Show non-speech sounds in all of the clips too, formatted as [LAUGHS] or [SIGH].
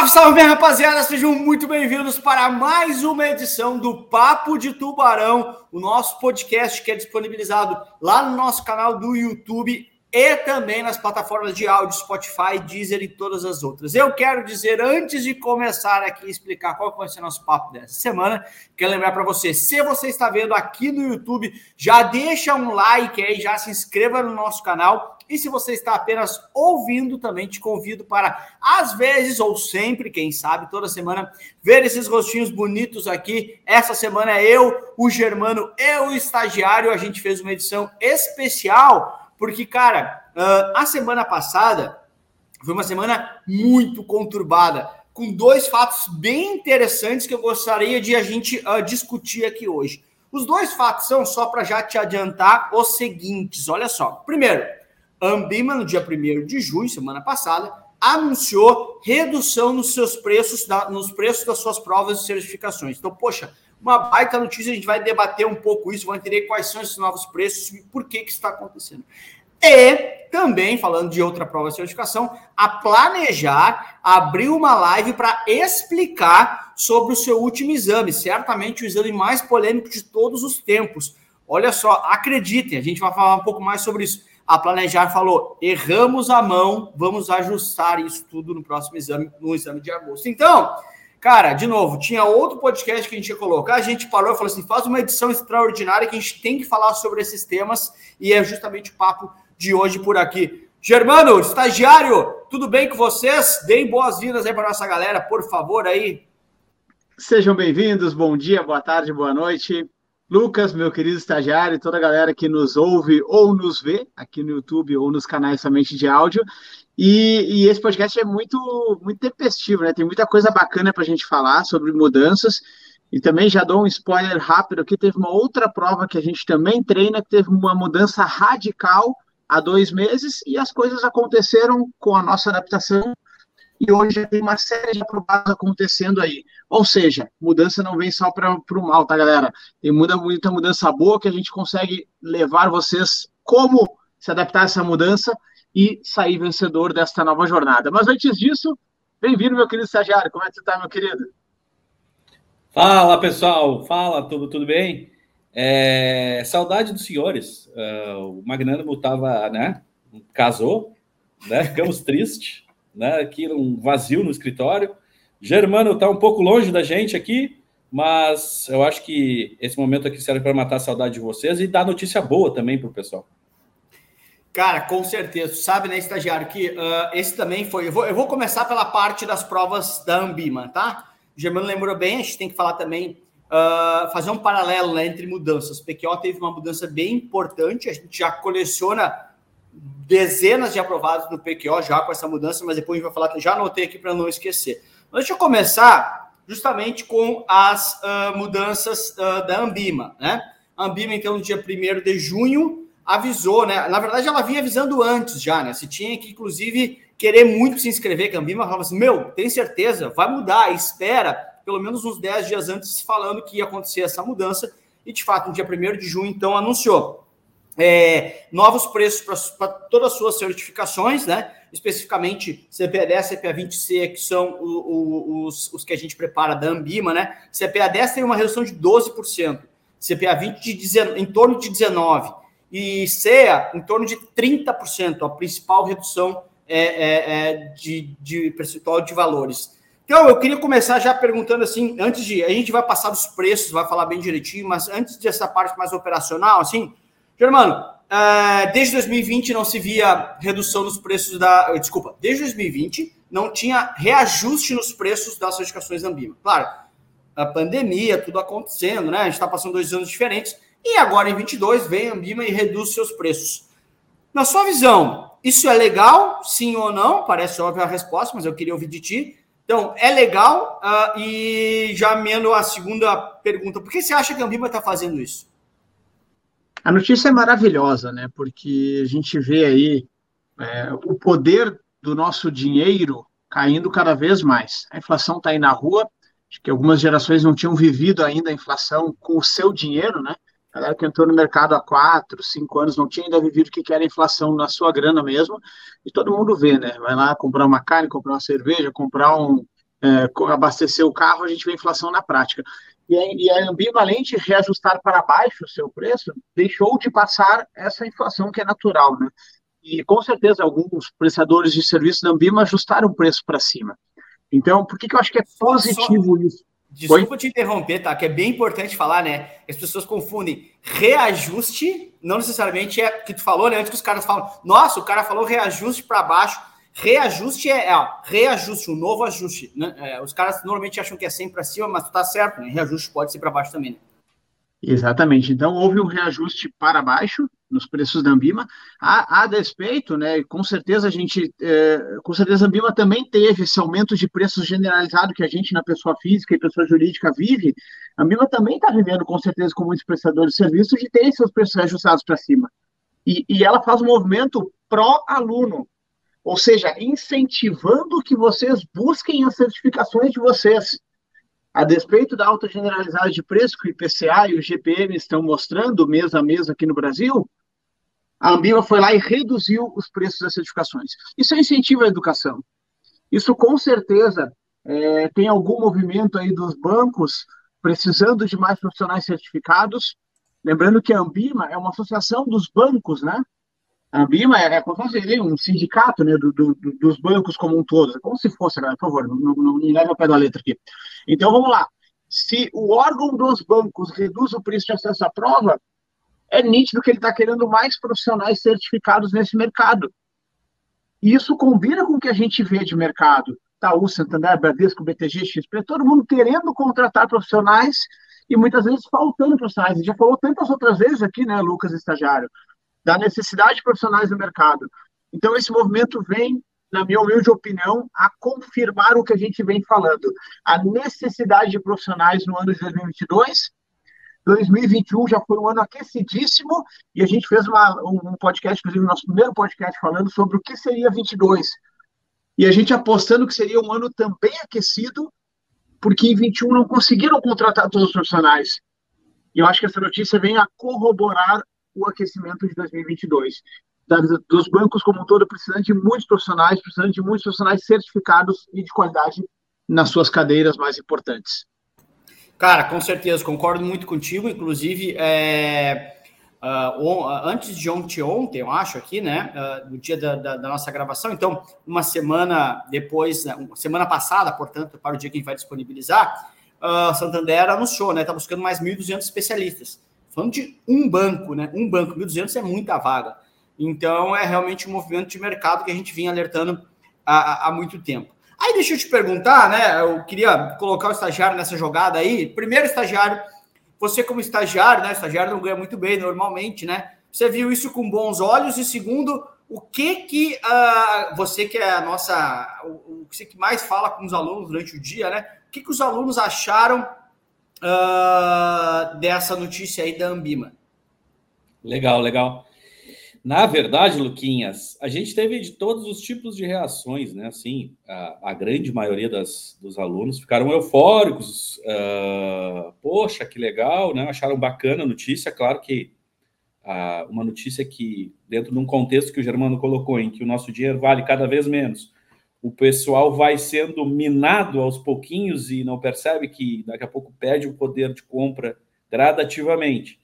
Salve, salve, minha rapaziada! Sejam muito bem-vindos para mais uma edição do Papo de Tubarão, o nosso podcast que é disponibilizado lá no nosso canal do YouTube e também nas plataformas de áudio, Spotify, Deezer e todas as outras. Eu quero dizer, antes de começar aqui explicar qual vai ser nosso papo dessa semana, quero lembrar para você, se você está vendo aqui no YouTube, já deixa um like aí, já se inscreva no nosso canal. E se você está apenas ouvindo, também te convido para, às vezes ou sempre, quem sabe, toda semana, ver esses rostinhos bonitos aqui. Essa semana eu, o Germano e o estagiário, a gente fez uma edição especial porque, cara, uh, a semana passada foi uma semana muito conturbada, com dois fatos bem interessantes que eu gostaria de a gente uh, discutir aqui hoje. Os dois fatos são, só para já te adiantar, os seguintes: olha só. Primeiro, Ambima, no dia 1 de junho, semana passada, anunciou redução nos seus preços, da, nos preços das suas provas e certificações. Então, poxa, uma baita notícia, a gente vai debater um pouco isso, vai entender quais são esses novos preços e por que, que está acontecendo. E também, falando de outra prova de certificação, a planejar abrir uma live para explicar sobre o seu último exame, certamente o exame mais polêmico de todos os tempos. Olha só, acreditem, a gente vai falar um pouco mais sobre isso. A Planejar falou: erramos a mão, vamos ajustar isso tudo no próximo exame, no exame de agosto. Então, Cara, de novo, tinha outro podcast que a gente ia colocar, a gente parou e falou assim: faz uma edição extraordinária que a gente tem que falar sobre esses temas, e é justamente o papo de hoje por aqui. Germano, estagiário, tudo bem com vocês? Deem boas-vindas aí para nossa galera, por favor, aí. Sejam bem-vindos, bom dia, boa tarde, boa noite. Lucas, meu querido estagiário, toda a galera que nos ouve ou nos vê aqui no YouTube ou nos canais somente de áudio. E, e, esse podcast é muito, muito tempestivo, né? Tem muita coisa bacana para a gente falar sobre mudanças. E também já dou um spoiler rápido aqui: teve uma outra prova que a gente também treina, que teve uma mudança radical há dois meses, e as coisas aconteceram com a nossa adaptação. E hoje tem uma série de aprovados acontecendo aí. Ou seja, mudança não vem só para o mal, tá, galera? Tem muita, muita mudança boa que a gente consegue levar vocês como se adaptar a essa mudança e sair vencedor desta nova jornada. Mas antes disso, bem-vindo, meu querido estagiário. Como é que você está, meu querido? Fala, pessoal. Fala, tudo, tudo bem? É, saudade dos senhores. Uh, o Magnânimo estava, né? Casou, né? Ficamos tristes, né? Aqui um vazio no escritório. Germano está um pouco longe da gente aqui, mas eu acho que esse momento aqui serve para matar a saudade de vocês e dar notícia boa também para o pessoal. Cara, com certeza. sabe, né, estagiário, que uh, esse também foi. Eu vou, eu vou, começar pela parte das provas da Ambima, tá? O Germano lembrou bem, a gente tem que falar também, uh, fazer um paralelo né, entre mudanças. O PQO teve uma mudança bem importante, a gente já coleciona dezenas de aprovados no PQO já com essa mudança, mas depois a gente vai falar, já anotei aqui para não esquecer. Mas deixa eu começar justamente com as uh, mudanças da Ambima, né? A Ambima, então, no dia 1 de junho, avisou, né? Na verdade, ela vinha avisando antes já, né? Se tinha que, inclusive, querer muito se inscrever, que a Ambima falava assim: meu, tem certeza, vai mudar, espera, pelo menos uns 10 dias antes, falando que ia acontecer essa mudança. E, de fato, no dia 1 de junho, então, anunciou é, novos preços para todas as suas certificações, né? Especificamente CPA 10, CPA 20C, que são o, o, os, os que a gente prepara da Ambima, né? CPA 10 tem uma redução de 12%, CPA 20 de, em torno de 19% e CEA em torno de 30%, a principal redução é, é, é de, de percentual de valores. Então, eu queria começar já perguntando assim, antes de. A gente vai passar dos preços, vai falar bem direitinho, mas antes dessa parte mais operacional, assim, Germano, é, desde 2020 não se via redução nos preços da. Desculpa, desde 2020 não tinha reajuste nos preços das certificações da Ambima. Claro, a pandemia, tudo acontecendo, né? A gente está passando dois anos diferentes e agora em 22 vem a Ambima e reduz seus preços. Na sua visão, isso é legal? Sim ou não? Parece óbvia a resposta, mas eu queria ouvir de ti. Então, é legal? Uh, e já amendo a segunda pergunta, por que você acha que a Ambima está fazendo isso? A notícia é maravilhosa, né? Porque a gente vê aí é, o poder do nosso dinheiro caindo cada vez mais. A inflação está aí na rua, acho que algumas gerações não tinham vivido ainda a inflação com o seu dinheiro, né? A galera que entrou no mercado há quatro, cinco anos não tinha ainda vivido o que era inflação na sua grana mesmo, e todo mundo vê, né? Vai lá comprar uma carne, comprar uma cerveja, comprar um, é, abastecer o carro, a gente vê inflação na prática. E a, e a Ambima, além de reajustar para baixo o seu preço, deixou de passar essa inflação que é natural, né? E com certeza alguns prestadores de serviços da Ambima ajustaram o preço para cima. Então, por que, que eu acho que é positivo só, isso? Desculpa Oi? te interromper, tá? Que é bem importante falar, né? As pessoas confundem reajuste, não necessariamente é que tu falou, né? Antes que os caras falam, nossa, o cara falou reajuste para baixo. Reajuste é, é reajuste, um novo ajuste. Né? É, os caras normalmente acham que é sempre para cima, mas tu tá certo, né? Reajuste pode ser para baixo também, né? Exatamente. Então, houve um reajuste para baixo nos preços da Ambima. A, a despeito, né, com certeza a gente, é, com certeza a Ambima também teve esse aumento de preços generalizado que a gente na pessoa física e pessoa jurídica vive. A Ambima também está vivendo, com certeza, com muitos prestadores de serviços, de ter seus preços ajustados para cima. E, e ela faz um movimento pró-aluno, ou seja, incentivando que vocês busquem as certificações de vocês. A despeito da alta generalizada de preço que o IPCA e o GPM estão mostrando mês a mês aqui no Brasil, a Ambima foi lá e reduziu os preços das certificações. Isso é incentivo à educação. Isso com certeza é, tem algum movimento aí dos bancos precisando de mais profissionais certificados. Lembrando que a Ambima é uma associação dos bancos, né? A Ambima é, é como se fosse um sindicato né, do, do, dos bancos como um todo, como se fosse, por favor, não, não me leve ao pé da letra aqui. Então vamos lá. Se o órgão dos bancos reduz o preço de acesso à prova, é nítido que ele está querendo mais profissionais certificados nesse mercado. E isso combina com o que a gente vê de mercado. Itaú, Santander, Bradesco, BTG, XP, todo mundo querendo contratar profissionais e muitas vezes faltando profissionais. A gente já falou tantas outras vezes aqui, né, Lucas, estagiário, da necessidade de profissionais no mercado. Então, esse movimento vem, na minha humilde opinião, a confirmar o que a gente vem falando. A necessidade de profissionais no ano de 2022. 2021 já foi um ano aquecidíssimo e a gente fez uma, um podcast, inclusive, nosso primeiro podcast, falando sobre o que seria 22. E a gente apostando que seria um ano também aquecido, porque em 21 não conseguiram contratar todos os profissionais. E eu acho que essa notícia vem a corroborar o aquecimento de 2022. dos bancos como um todo, precisando de muitos profissionais, precisando de muitos profissionais certificados e de qualidade nas suas cadeiras mais importantes. Cara, com certeza, concordo muito contigo. Inclusive, é, uh, antes de ontem, ontem, eu acho, aqui, né? Uh, no dia da, da, da, nossa gravação. Então, uma semana depois, né, uma semana passada, portanto, para o dia que a gente vai disponibilizar, uh, Santander anunciou, né? Está buscando mais 1.200 especialistas. Falando de um banco, né? Um banco, 1.200 é muita vaga. Então, é realmente um movimento de mercado que a gente vinha alertando há, há muito tempo. Aí, deixa eu te perguntar, né? Eu queria colocar o estagiário nessa jogada aí. Primeiro, estagiário, você como estagiário, né? Estagiário não ganha muito bem normalmente, né? Você viu isso com bons olhos. E segundo, o que que uh, você que é a nossa, o, o que você que mais fala com os alunos durante o dia, né? O que, que os alunos acharam uh, dessa notícia aí da Ambima. Legal, legal. Na verdade, Luquinhas, a gente teve de todos os tipos de reações, né? Assim, a, a grande maioria das, dos alunos ficaram eufóricos. Uh, poxa, que legal, né? Acharam bacana a notícia. Claro que uh, uma notícia que, dentro de um contexto que o Germano colocou, em que o nosso dinheiro vale cada vez menos, o pessoal vai sendo minado aos pouquinhos e não percebe que daqui a pouco perde o poder de compra gradativamente.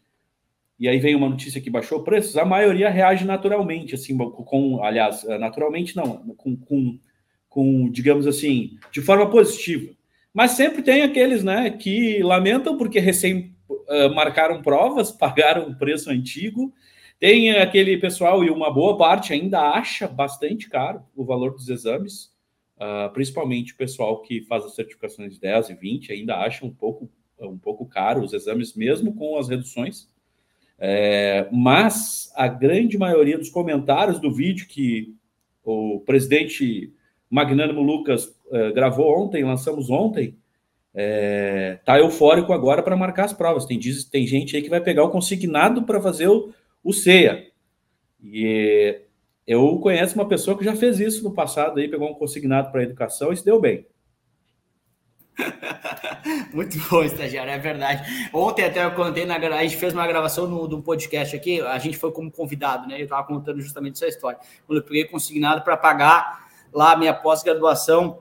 E aí vem uma notícia que baixou preços, a maioria reage naturalmente, assim, com, aliás, naturalmente não, com, com, com digamos assim, de forma positiva. Mas sempre tem aqueles, né, que lamentam porque recém uh, marcaram provas, [LAUGHS] pagaram o preço antigo. Tem aquele pessoal, e uma boa parte ainda acha bastante caro o valor dos exames, uh, principalmente o pessoal que faz as certificações de 10 e 20 ainda acha um pouco, um pouco caro os exames, mesmo com as reduções. É, mas a grande maioria dos comentários do vídeo que o presidente Magnânimo Lucas uh, gravou ontem, lançamos ontem, é, tá eufórico agora para marcar as provas. Tem, diz, tem gente aí que vai pegar o consignado para fazer o, o CEA. E eu conheço uma pessoa que já fez isso no passado, aí pegou um consignado para educação e se deu bem. [LAUGHS] Muito bom, estagiário, é verdade. Ontem até eu contei, na, a gente fez uma gravação no, do podcast aqui, a gente foi como convidado, né? Eu estava contando justamente essa história. Quando eu peguei consignado para pagar lá minha pós-graduação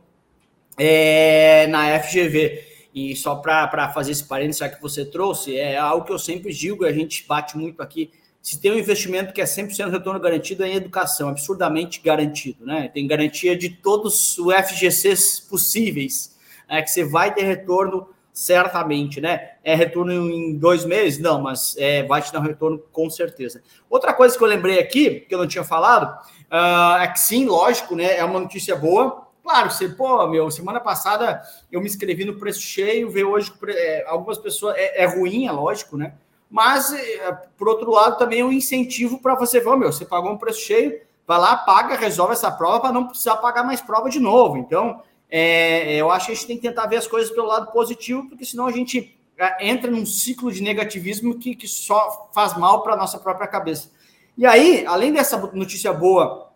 é, na FGV. E só para fazer esse parênteses que você trouxe, é algo que eu sempre digo, a gente bate muito aqui. Se tem um investimento que é 100% retorno garantido é em educação, absurdamente garantido, né? Tem garantia de todos os FGCs possíveis, né? que você vai ter retorno certamente, né? É retorno em dois meses? Não, mas é, vai te dar um retorno com certeza. Outra coisa que eu lembrei aqui, que eu não tinha falado, uh, é que sim, lógico, né? É uma notícia boa. Claro, você, pô, meu, semana passada eu me inscrevi no preço cheio, veio hoje, é, algumas pessoas, é, é, ruim, é lógico, né? Mas, é, por outro lado, também é um incentivo para você, ver, meu, você pagou um preço cheio, vai lá, paga, resolve essa prova para não precisar pagar mais prova de novo. Então, é, eu acho que a gente tem que tentar ver as coisas pelo lado positivo, porque senão a gente é, entra num ciclo de negativismo que, que só faz mal para a nossa própria cabeça. E aí, além dessa notícia boa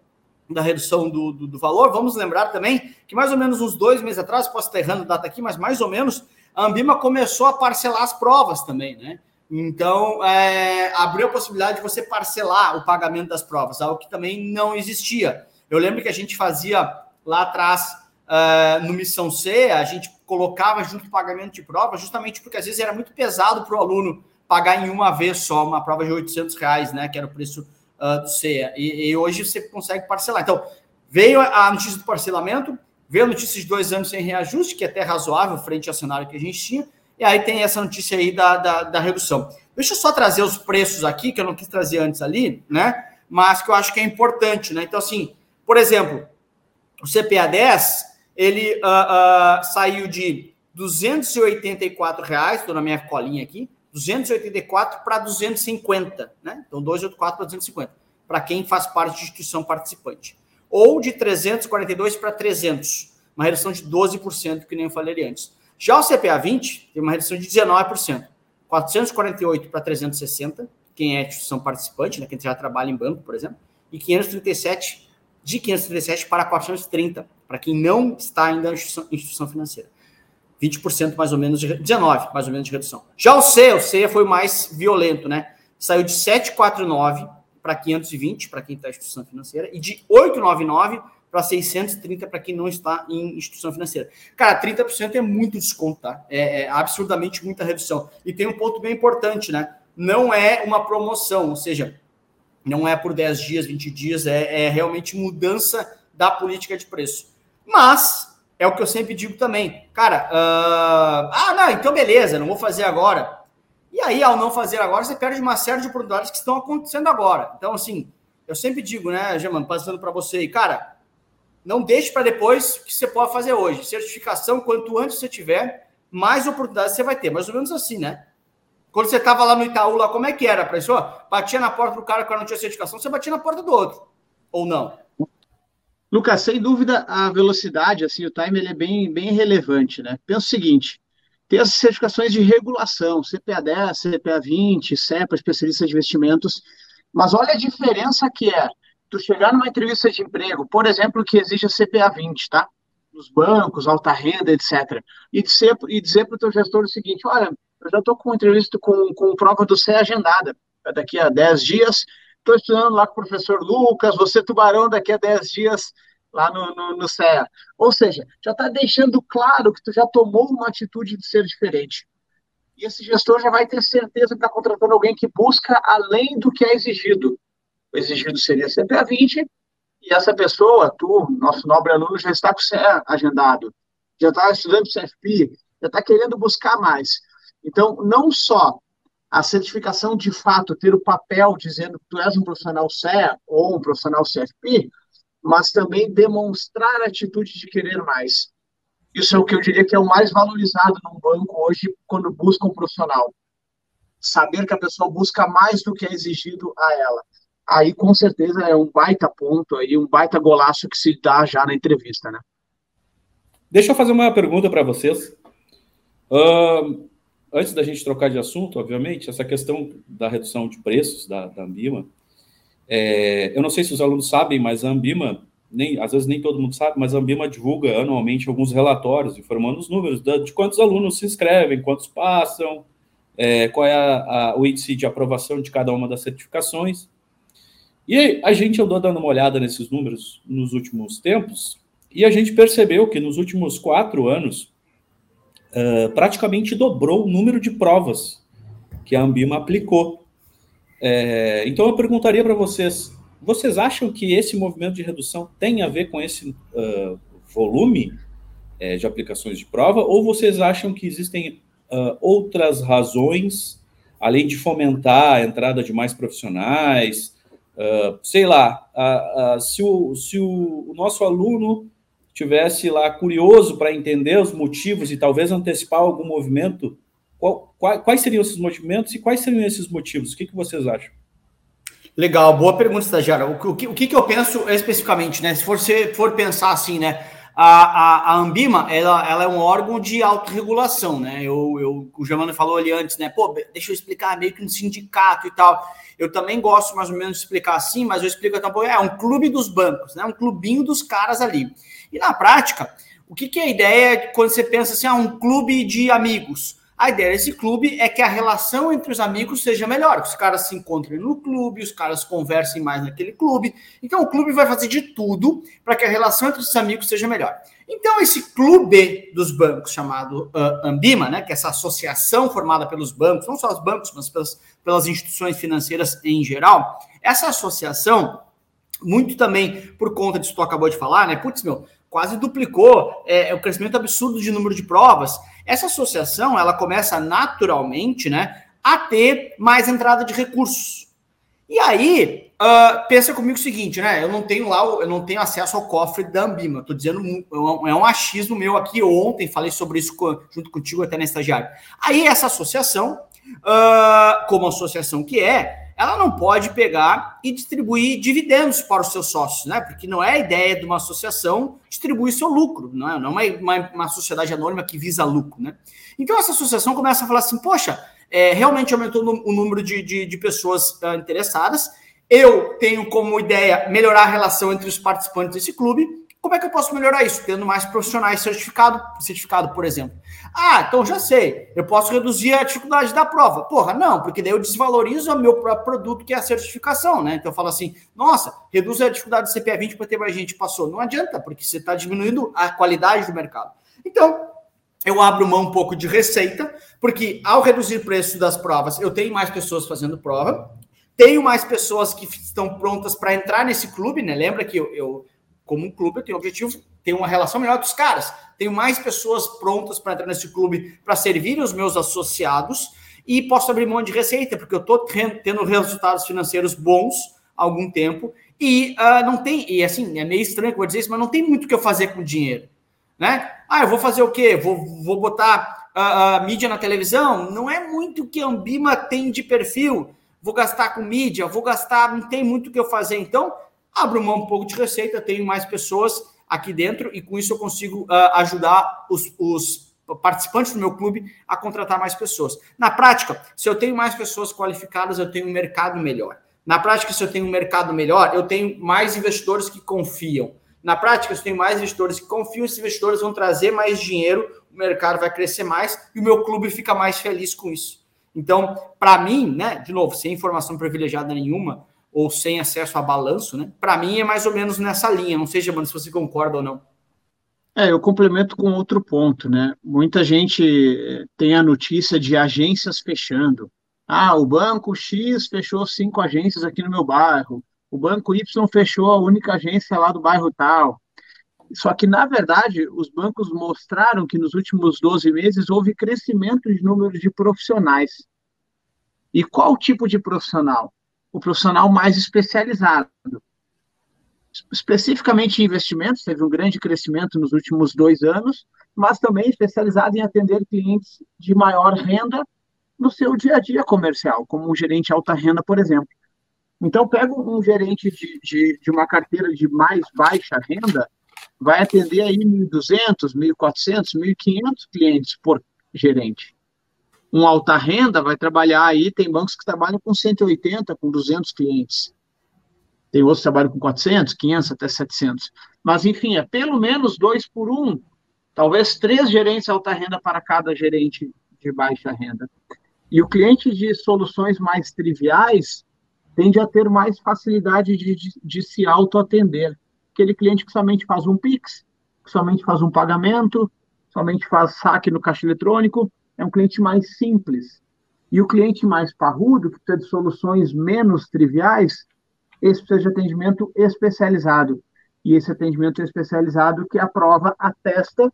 da redução do, do, do, valor, vamos lembrar também que mais ou menos uns dois meses atrás, posso estar errando a data aqui, mas mais ou menos, a Ambima começou a parcelar as provas também, né? Então, é, abriu a possibilidade de você parcelar o pagamento das provas, algo que também não existia. Eu lembro que a gente fazia lá atrás uh, no Missão C, a gente colocava junto o pagamento de prova, justamente porque às vezes era muito pesado para o aluno pagar em uma vez só uma prova de 800 reais, né, que era o preço uh, do CEA. E, e, hoje você consegue parcelar. Então, veio a notícia do parcelamento, veio a notícia de dois anos sem reajuste, que é até razoável frente ao cenário que a gente tinha, e aí tem essa notícia aí da, da, da redução. Deixa eu só trazer os preços aqui, que eu não quis trazer antes ali, né? Mas que eu acho que é importante, né? Então, assim, por exemplo, o CPA 10, ele uh, uh, saiu de 284 reais, estou na minha colinha aqui, 284 para 250, né? Então 284 para 250, para quem faz parte de instituição participante. Ou de 342 para 300, uma redução de 12%, que nem eu falei antes. Já o CPA 20 tem uma redução de 19%, 448 para 360, quem é instituição participante, né, quem já trabalha em banco, por exemplo, e 537 de 537 para 430 para quem não está ainda na instituição, instituição financeira. 20% mais ou menos, de, 19% mais ou menos de redução. Já o C, o C foi mais violento, né? Saiu de 749 para 520 para quem está em instituição financeira e de 899 para 630 para quem não está em instituição financeira. Cara, 30% é muito desconto, tá? É, é, absurdamente muita redução. E tem um ponto bem importante, né? Não é uma promoção, ou seja, não é por 10 dias, 20 dias, é, é realmente mudança da política de preço. Mas é o que eu sempre digo também, cara. Uh, ah, não, então beleza, não vou fazer agora. E aí, ao não fazer agora, você perde uma série de oportunidades que estão acontecendo agora. Então, assim, eu sempre digo, né, Germano, passando para você, cara, não deixe para depois o que você pode fazer hoje. Certificação, quanto antes você tiver, mais oportunidades você vai ter. Mais ou menos assim, né? Quando você estava lá no Itaú, lá, como é que era? Pessoa batia na porta do cara que não tinha certificação, você batia na porta do outro. Ou não? Lucas, sem dúvida, a velocidade, assim, o time ele é bem, bem relevante, né? Pensa o seguinte, tem as certificações de regulação, CPA 10, CPA 20, CEPA, especialista de investimentos, mas olha a diferença que é tu chegar numa entrevista de emprego, por exemplo, que exige a CPA 20, tá? Nos bancos, alta renda, etc. E dizer, e dizer para o teu gestor o seguinte, olha, eu já estou com entrevista com, com prova do CE agendada, daqui a 10 dias, estou estudando lá com o professor Lucas, você tubarão daqui a 10 dias lá no, no, no CEA. Ou seja, já está deixando claro que tu já tomou uma atitude de ser diferente. E esse gestor já vai ter certeza que está contratando alguém que busca além do que é exigido. O exigido seria CPA 20, e essa pessoa, tu, nosso nobre aluno, já está com o CEA agendado, já está estudando CFP, já está querendo buscar mais. Então, não só a certificação de fato ter o papel dizendo que tu és um profissional CEA ou um profissional CFP, mas também demonstrar a atitude de querer mais. Isso é o que eu diria que é o mais valorizado num banco hoje quando busca um profissional. Saber que a pessoa busca mais do que é exigido a ela. Aí, com certeza, é um baita ponto aí, um baita golaço que se dá já na entrevista, né? Deixa eu fazer uma pergunta para vocês. Uh, antes da gente trocar de assunto, obviamente, essa questão da redução de preços da, da Ambima, é, eu não sei se os alunos sabem, mas a Ambima, nem, às vezes nem todo mundo sabe, mas a Ambima divulga anualmente alguns relatórios informando os números de, de quantos alunos se inscrevem, quantos passam, é, qual é a, a, o índice de aprovação de cada uma das certificações. E a gente andou dando uma olhada nesses números nos últimos tempos, E a gente percebeu que nos últimos quatro anos, uh, praticamente dobrou o número de provas que a Ambima aplicou. É, então eu perguntaria para vocês: vocês acham que esse movimento de redução tem a ver com esse uh, volume é, de aplicações de prova, ou vocês acham que existem uh, outras razões, além de fomentar a entrada de mais profissionais? Uh, sei lá, se, o, se o, o nosso aluno tivesse lá curioso para entender os motivos e talvez antecipar algum movimento, qual, qual, quais seriam esses movimentos e quais seriam esses motivos? O que, que vocês acham? Legal, boa pergunta, estagiário. O, o, que, o que, eu penso especificamente, né? Se você for pensar assim, né? A, a, a, Ambima, ela, ela é um órgão de autorregulação, né? Eu, eu, o Germano falou ali antes, né? Pô, deixa eu explicar, meio que um sindicato e tal. Eu também gosto mais ou menos de explicar assim, mas eu explico até um pouco, é um clube dos bancos, né? Um clubinho dos caras ali. E na prática, o que, que é a ideia quando você pensa assim, ah, um clube de amigos? A ideia desse clube é que a relação entre os amigos seja melhor, que os caras se encontrem no clube, os caras conversem mais naquele clube. Então, o clube vai fazer de tudo para que a relação entre os amigos seja melhor. Então, esse clube dos bancos, chamado uh, Ambima, né, que é essa associação formada pelos bancos, não só os bancos, mas pelas, pelas instituições financeiras em geral, essa associação, muito também por conta disso que tu acabou de falar, né? Putz, meu, quase duplicou é, o crescimento absurdo de número de provas. Essa associação, ela começa naturalmente, né, a ter mais entrada de recursos. E aí, uh, pensa comigo o seguinte, né? Eu não tenho lá, eu não tenho acesso ao cofre da Ambima. Estou dizendo, é um achismo meu aqui ontem, falei sobre isso junto contigo até na estagiária. Aí essa associação, uh, como associação que é, ela não pode pegar e distribuir dividendos para os seus sócios, né? Porque não é a ideia de uma associação distribuir seu lucro, não é, não é uma, uma sociedade anônima que visa lucro, né? Então essa associação começa a falar assim, poxa, é, realmente aumentou o número de, de, de pessoas uh, interessadas, eu tenho como ideia melhorar a relação entre os participantes desse clube, como é que eu posso melhorar isso? Tendo mais profissionais certificado, certificado, por exemplo. Ah, então já sei. Eu posso reduzir a dificuldade da prova. Porra, não, porque daí eu desvalorizo o meu próprio produto, que é a certificação, né? Então eu falo assim, nossa, reduz a dificuldade do CPA 20 para ter mais gente passou. Não adianta, porque você está diminuindo a qualidade do mercado. Então, eu abro mão um pouco de receita, porque ao reduzir o preço das provas, eu tenho mais pessoas fazendo prova, tenho mais pessoas que estão prontas para entrar nesse clube, né? Lembra que eu, eu como um clube, eu tenho o objetivo ter uma relação melhor com os caras. Tenho mais pessoas prontas para entrar nesse clube para servir os meus associados e posso abrir mão de receita, porque eu estou tendo resultados financeiros bons há algum tempo e uh, não tem, e assim, é meio estranho que eu vou dizer isso, mas não tem muito o que eu fazer com dinheiro, né? Ah, eu vou fazer o quê? Vou, vou botar uh, uh, mídia na televisão? Não é muito o que a Ambima tem de perfil. Vou gastar com mídia, vou gastar, não tem muito o que eu fazer. Então, abro mão um pouco de receita, tenho mais pessoas aqui dentro e com isso eu consigo uh, ajudar os, os, participantes do meu clube a contratar mais pessoas. Na prática, se eu tenho mais pessoas qualificadas, eu tenho um mercado melhor. Na prática, se eu tenho um mercado melhor, eu tenho mais investidores que confiam. Na prática, se eu tenho mais investidores que confiam, esses investidores vão trazer mais dinheiro, o mercado vai crescer mais e o meu clube fica mais feliz com isso. Então, para mim, né, de novo, sem informação privilegiada nenhuma, ou sem acesso a balanço, né? Para mim é mais ou menos nessa linha. Não sei, Giovanni, se você concorda ou não. É, eu complemento com outro ponto, né? Muita gente eh, tem a notícia de agências fechando. Ah, o banco X fechou cinco agências aqui no meu bairro. O banco Y fechou a única agência lá do bairro tal. Só que, na verdade, os bancos mostraram que nos últimos 12 meses houve crescimento de número de profissionais. E qual tipo de profissional? O profissional mais especializado. Especificamente em investimentos, teve um grande crescimento nos últimos dois anos, mas também especializado em atender clientes de maior renda no seu dia a dia comercial, como um gerente alta renda, por exemplo. Então, pega um gerente de, de, de uma carteira de mais baixa renda, vai atender aí 1.200, 1.400, 1.500 clientes por gerente um alta renda vai trabalhar aí, tem bancos que trabalham com 180, com 200 clientes. Tem outros que trabalham com 400, 500, até 700. Mas, enfim, é pelo menos dois por um, talvez três gerentes alta renda para cada gerente de baixa renda. E o cliente de soluções mais triviais tende a ter mais facilidade de, de, de se auto-atender. Aquele cliente que somente faz um Pix, que somente faz um pagamento, somente faz saque no caixa eletrônico, é um cliente mais simples. E o cliente mais parrudo, que precisa de soluções menos triviais, esse precisa de atendimento especializado. E esse atendimento especializado que a prova atesta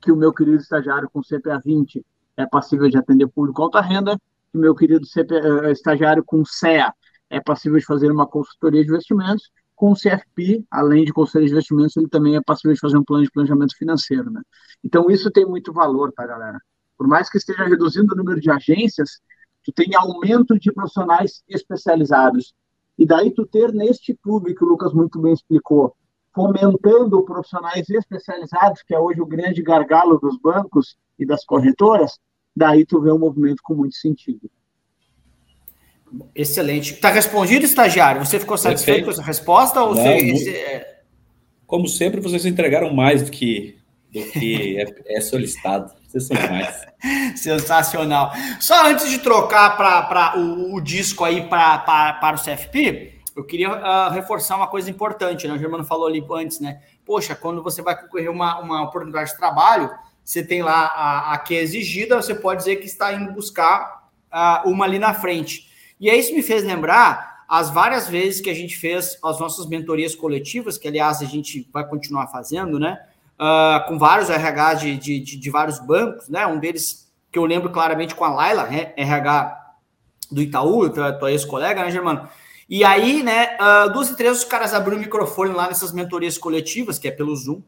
que o meu querido estagiário com CPA 20 é passível de atender público alta renda, que o meu querido CPA, eh, estagiário com CEA é passível de fazer uma consultoria de investimentos, com o CFP, além de consultoria de investimentos, ele também é passível de fazer um plano de planejamento financeiro, né? Então, isso tem muito valor, tá, galera? Por mais que esteja reduzindo o número de agências, tu tem aumento de profissionais especializados. E daí tu ter neste clube, que o Lucas muito bem explicou, fomentando profissionais especializados, que é hoje o grande gargalo dos bancos e das corretoras, daí tu vê um movimento com muito sentido. Excelente. Está respondido, estagiário? Você ficou satisfeito Perfeito. com essa resposta? Ou Não, você... É- Como sempre, vocês entregaram mais do que, do que é, é solicitado. Mais. [LAUGHS] Sensacional. Só antes de trocar para o, o, disco aí para o CFP, eu queria uh, reforçar uma coisa importante, né? O Germano falou ali antes, né? Poxa, quando você vai concorrer uma, uma oportunidade de trabalho, você tem lá a, a que é exigida, você pode dizer que está indo buscar uh, uma ali na frente. E aí isso me fez lembrar as várias vezes que a gente fez as nossas mentorias coletivas, que aliás a gente vai continuar fazendo, né? Uh, com vários RH de, de, de, de, vários bancos, né? Um deles que eu lembro claramente com a Laila, né? RH do Itaú, tua, tua ex-colega, né, Germano? E aí, né, uh, duas e três, os caras abriram o microfone lá nessas mentorias coletivas, que é pelo Zoom,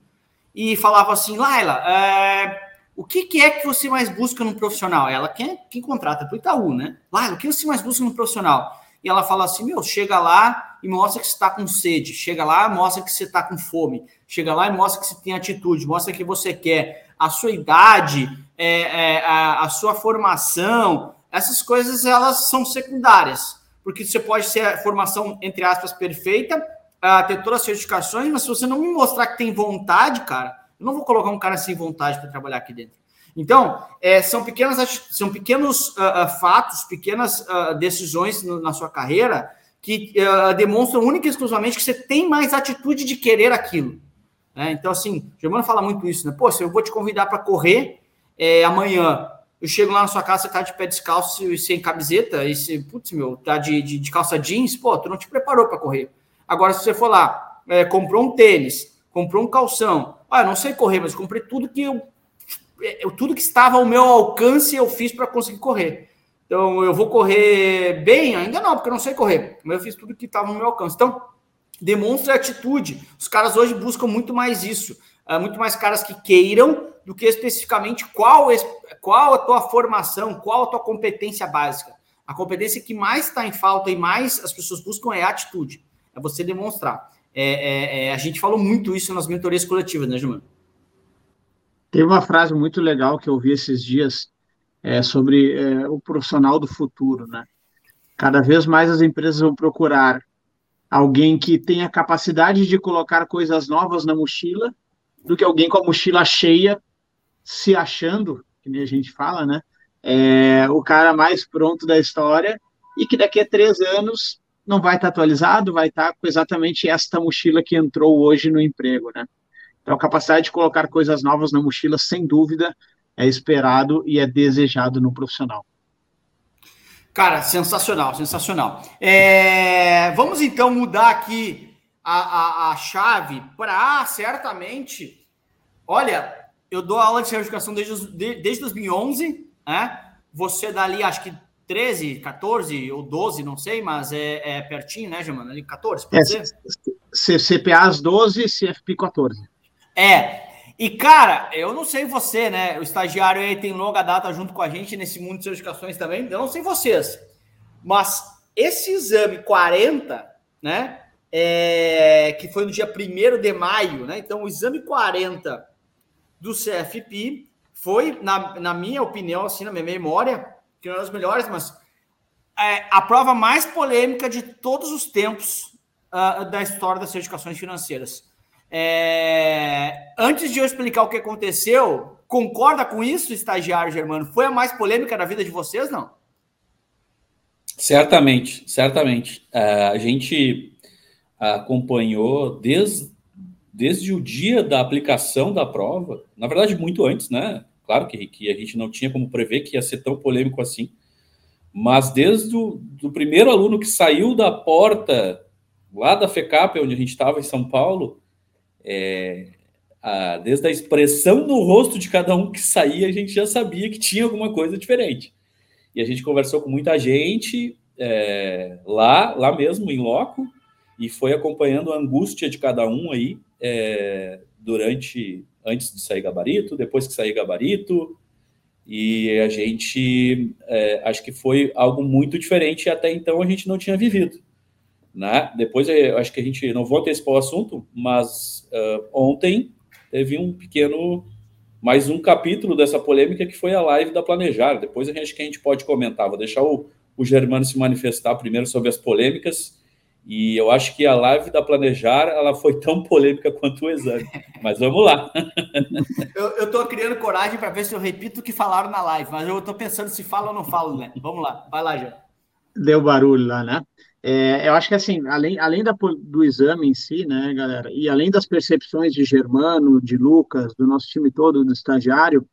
e falavam assim, Laila, é, o que, que, é que você mais busca no profissional? Ela, quem, quem contrata para o Itaú, né? Laila, o que você mais busca no profissional? E ela fala assim, meu, chega lá e mostra que você está com sede, chega lá mostra que você está com fome, chega lá e mostra que você tem atitude, mostra que você quer, a sua idade, é, é, a, a, sua formação, essas coisas elas são secundárias, porque você pode ser a formação, entre aspas, perfeita, uh, ter todas as certificações, mas se você não me mostrar que tem vontade, cara, eu não vou colocar um cara sem vontade para trabalhar aqui dentro. Então, é, são, pequenas, são pequenos uh, uh, fatos, pequenas decisões no, na sua carreira que demonstram única e exclusivamente que você tem mais atitude de querer aquilo. Né? Então, assim, o Germano fala muito isso, né? Pô, se eu vou te convidar para correr é, amanhã, eu chego lá na sua casa, você tá de pé descalço e sem camiseta, e você, putz, meu, tá de, de, de calça jeans, pô, tu não te preparou para correr. Agora, se você for lá, é, comprou um tênis, comprou um calção, ah, eu não sei correr, mas comprei tudo que eu, eu tudo que estava ao meu alcance eu fiz para conseguir correr. Então, eu vou correr bem? Ainda não, porque eu não sei correr, mas eu fiz tudo que estava ao meu alcance. Então, demonstre atitude. Os caras hoje buscam muito mais isso, uh, muito mais caras que queiram do que especificamente qual, qual a tua formação, qual a tua competência básica. A competência que mais está em falta e mais as pessoas buscam é a atitude, é você demonstrar. É, é, é, a gente falou muito isso nas mentorias coletivas, né, Gilmar? Tem uma frase muito legal que eu vi esses dias é, sobre é, o profissional do futuro, né? Cada vez mais as empresas vão procurar alguém que tenha capacidade de colocar coisas novas na mochila, do que alguém com a mochila cheia, se achando, que nem a gente fala, né? É, o cara mais pronto da história e que daqui a três anos não vai estar atualizado, vai estar com exatamente esta mochila que entrou hoje no emprego, né? Então, a capacidade de colocar coisas novas na mochila, sem dúvida, é esperado e é desejado no profissional. Cara, sensacional, sensacional. É, vamos então mudar aqui a, a, a chave para certamente. Olha, eu dou aula de certificação desde, desde 2011, né? Você dali, acho que 13, 14 ou 12, não sei, mas é, é pertinho, né, Germano? Ali 14, pode é, ser? CPAs 12 CFP 14. É, e, cara, eu não sei você, né? O estagiário aí tem longa data junto com a gente nesse mundo de certificações também. Eu não sei vocês. Mas esse exame 40, né? É, que foi no dia 1 de maio, né? Então, o exame 40 do CFP foi, na, na minha opinião, assim, na minha memória, que não é das melhores, mas é, a prova mais polêmica de todos os tempos uh, da história das certificações financeiras. É... Antes de eu explicar o que aconteceu, concorda com isso, estagiário Germano? Foi a mais polêmica da vida de vocês, não? Certamente, certamente. Uh, a gente acompanhou desde desde o dia da aplicação da prova, na verdade, muito antes, né? Claro que, que a gente não tinha como prever que ia ser tão polêmico assim, mas desde o do primeiro aluno que saiu da porta lá da FECAP, onde a gente estava em São Paulo, é, a, desde a expressão no rosto de cada um que saía, a gente já sabia que tinha alguma coisa diferente. E a gente conversou com muita gente é, lá, lá mesmo, em loco, e foi acompanhando a angústia de cada um aí é, durante, antes de sair gabarito, depois que sair gabarito, e a gente, é, acho que foi algo muito diferente até então a gente não tinha vivido. Né? Depois, acho que a gente não vou antecipar o assunto, mas uh, ontem teve um pequeno, mais um capítulo dessa polêmica que foi a live da Planejar. Depois a gente, que a gente pode comentar. Vou deixar o, o Germano se manifestar primeiro sobre as polêmicas e eu acho que a live da Planejar ela foi tão polêmica quanto o exame. Mas vamos lá. [LAUGHS] eu estou criando coragem para ver se eu repito o que falaram na live, mas eu estou pensando se falo ou não falo, né? Vamos lá, vai lá, já. Deu barulho lá, né? É, eu acho que assim, além, além da, do exame em si, né, galera, e além das percepções de Germano, de Lucas, do nosso time todo, do estagiário,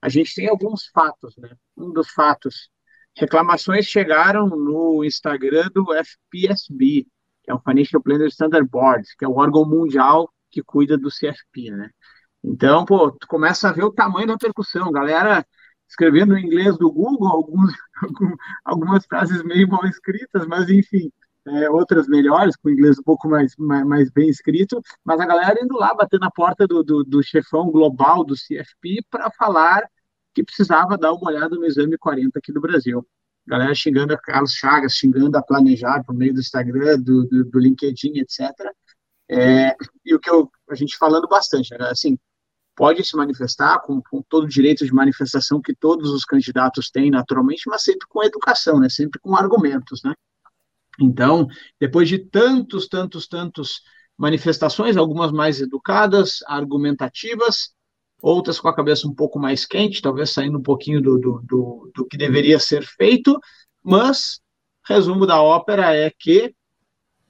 a gente tem alguns fatos, né? Um dos fatos reclamações chegaram no Instagram do FPSB, que é o Financial Planner Standard Board, que é o órgão mundial que cuida do CFP, né? Então, pô, tu começa a ver o tamanho da percussão, galera escrevendo em inglês do Google, alguns, [LAUGHS] algumas frases meio mal escritas, mas enfim, é, outras melhores, com inglês um pouco mais, mais, mais, bem escrito, mas a galera indo lá bater na porta do, do, do chefão global do CFP para falar que precisava dar uma olhada no exame 40 aqui do Brasil. Galera xingando a Carlos Chagas, xingando a Planejar por meio do Instagram, do, do, do LinkedIn, etc. É, e o que eu, a gente falando bastante, né? assim, pode se manifestar com, com, todo o direito de manifestação que todos os candidatos têm naturalmente, mas sempre com educação, né? Sempre com argumentos, né? Então, depois de tantos, tantos, tantos manifestações, algumas mais educadas, argumentativas, outras com a cabeça um pouco mais quente, talvez saindo um pouquinho do, do, do, do que deveria ser feito, mas resumo da ópera é que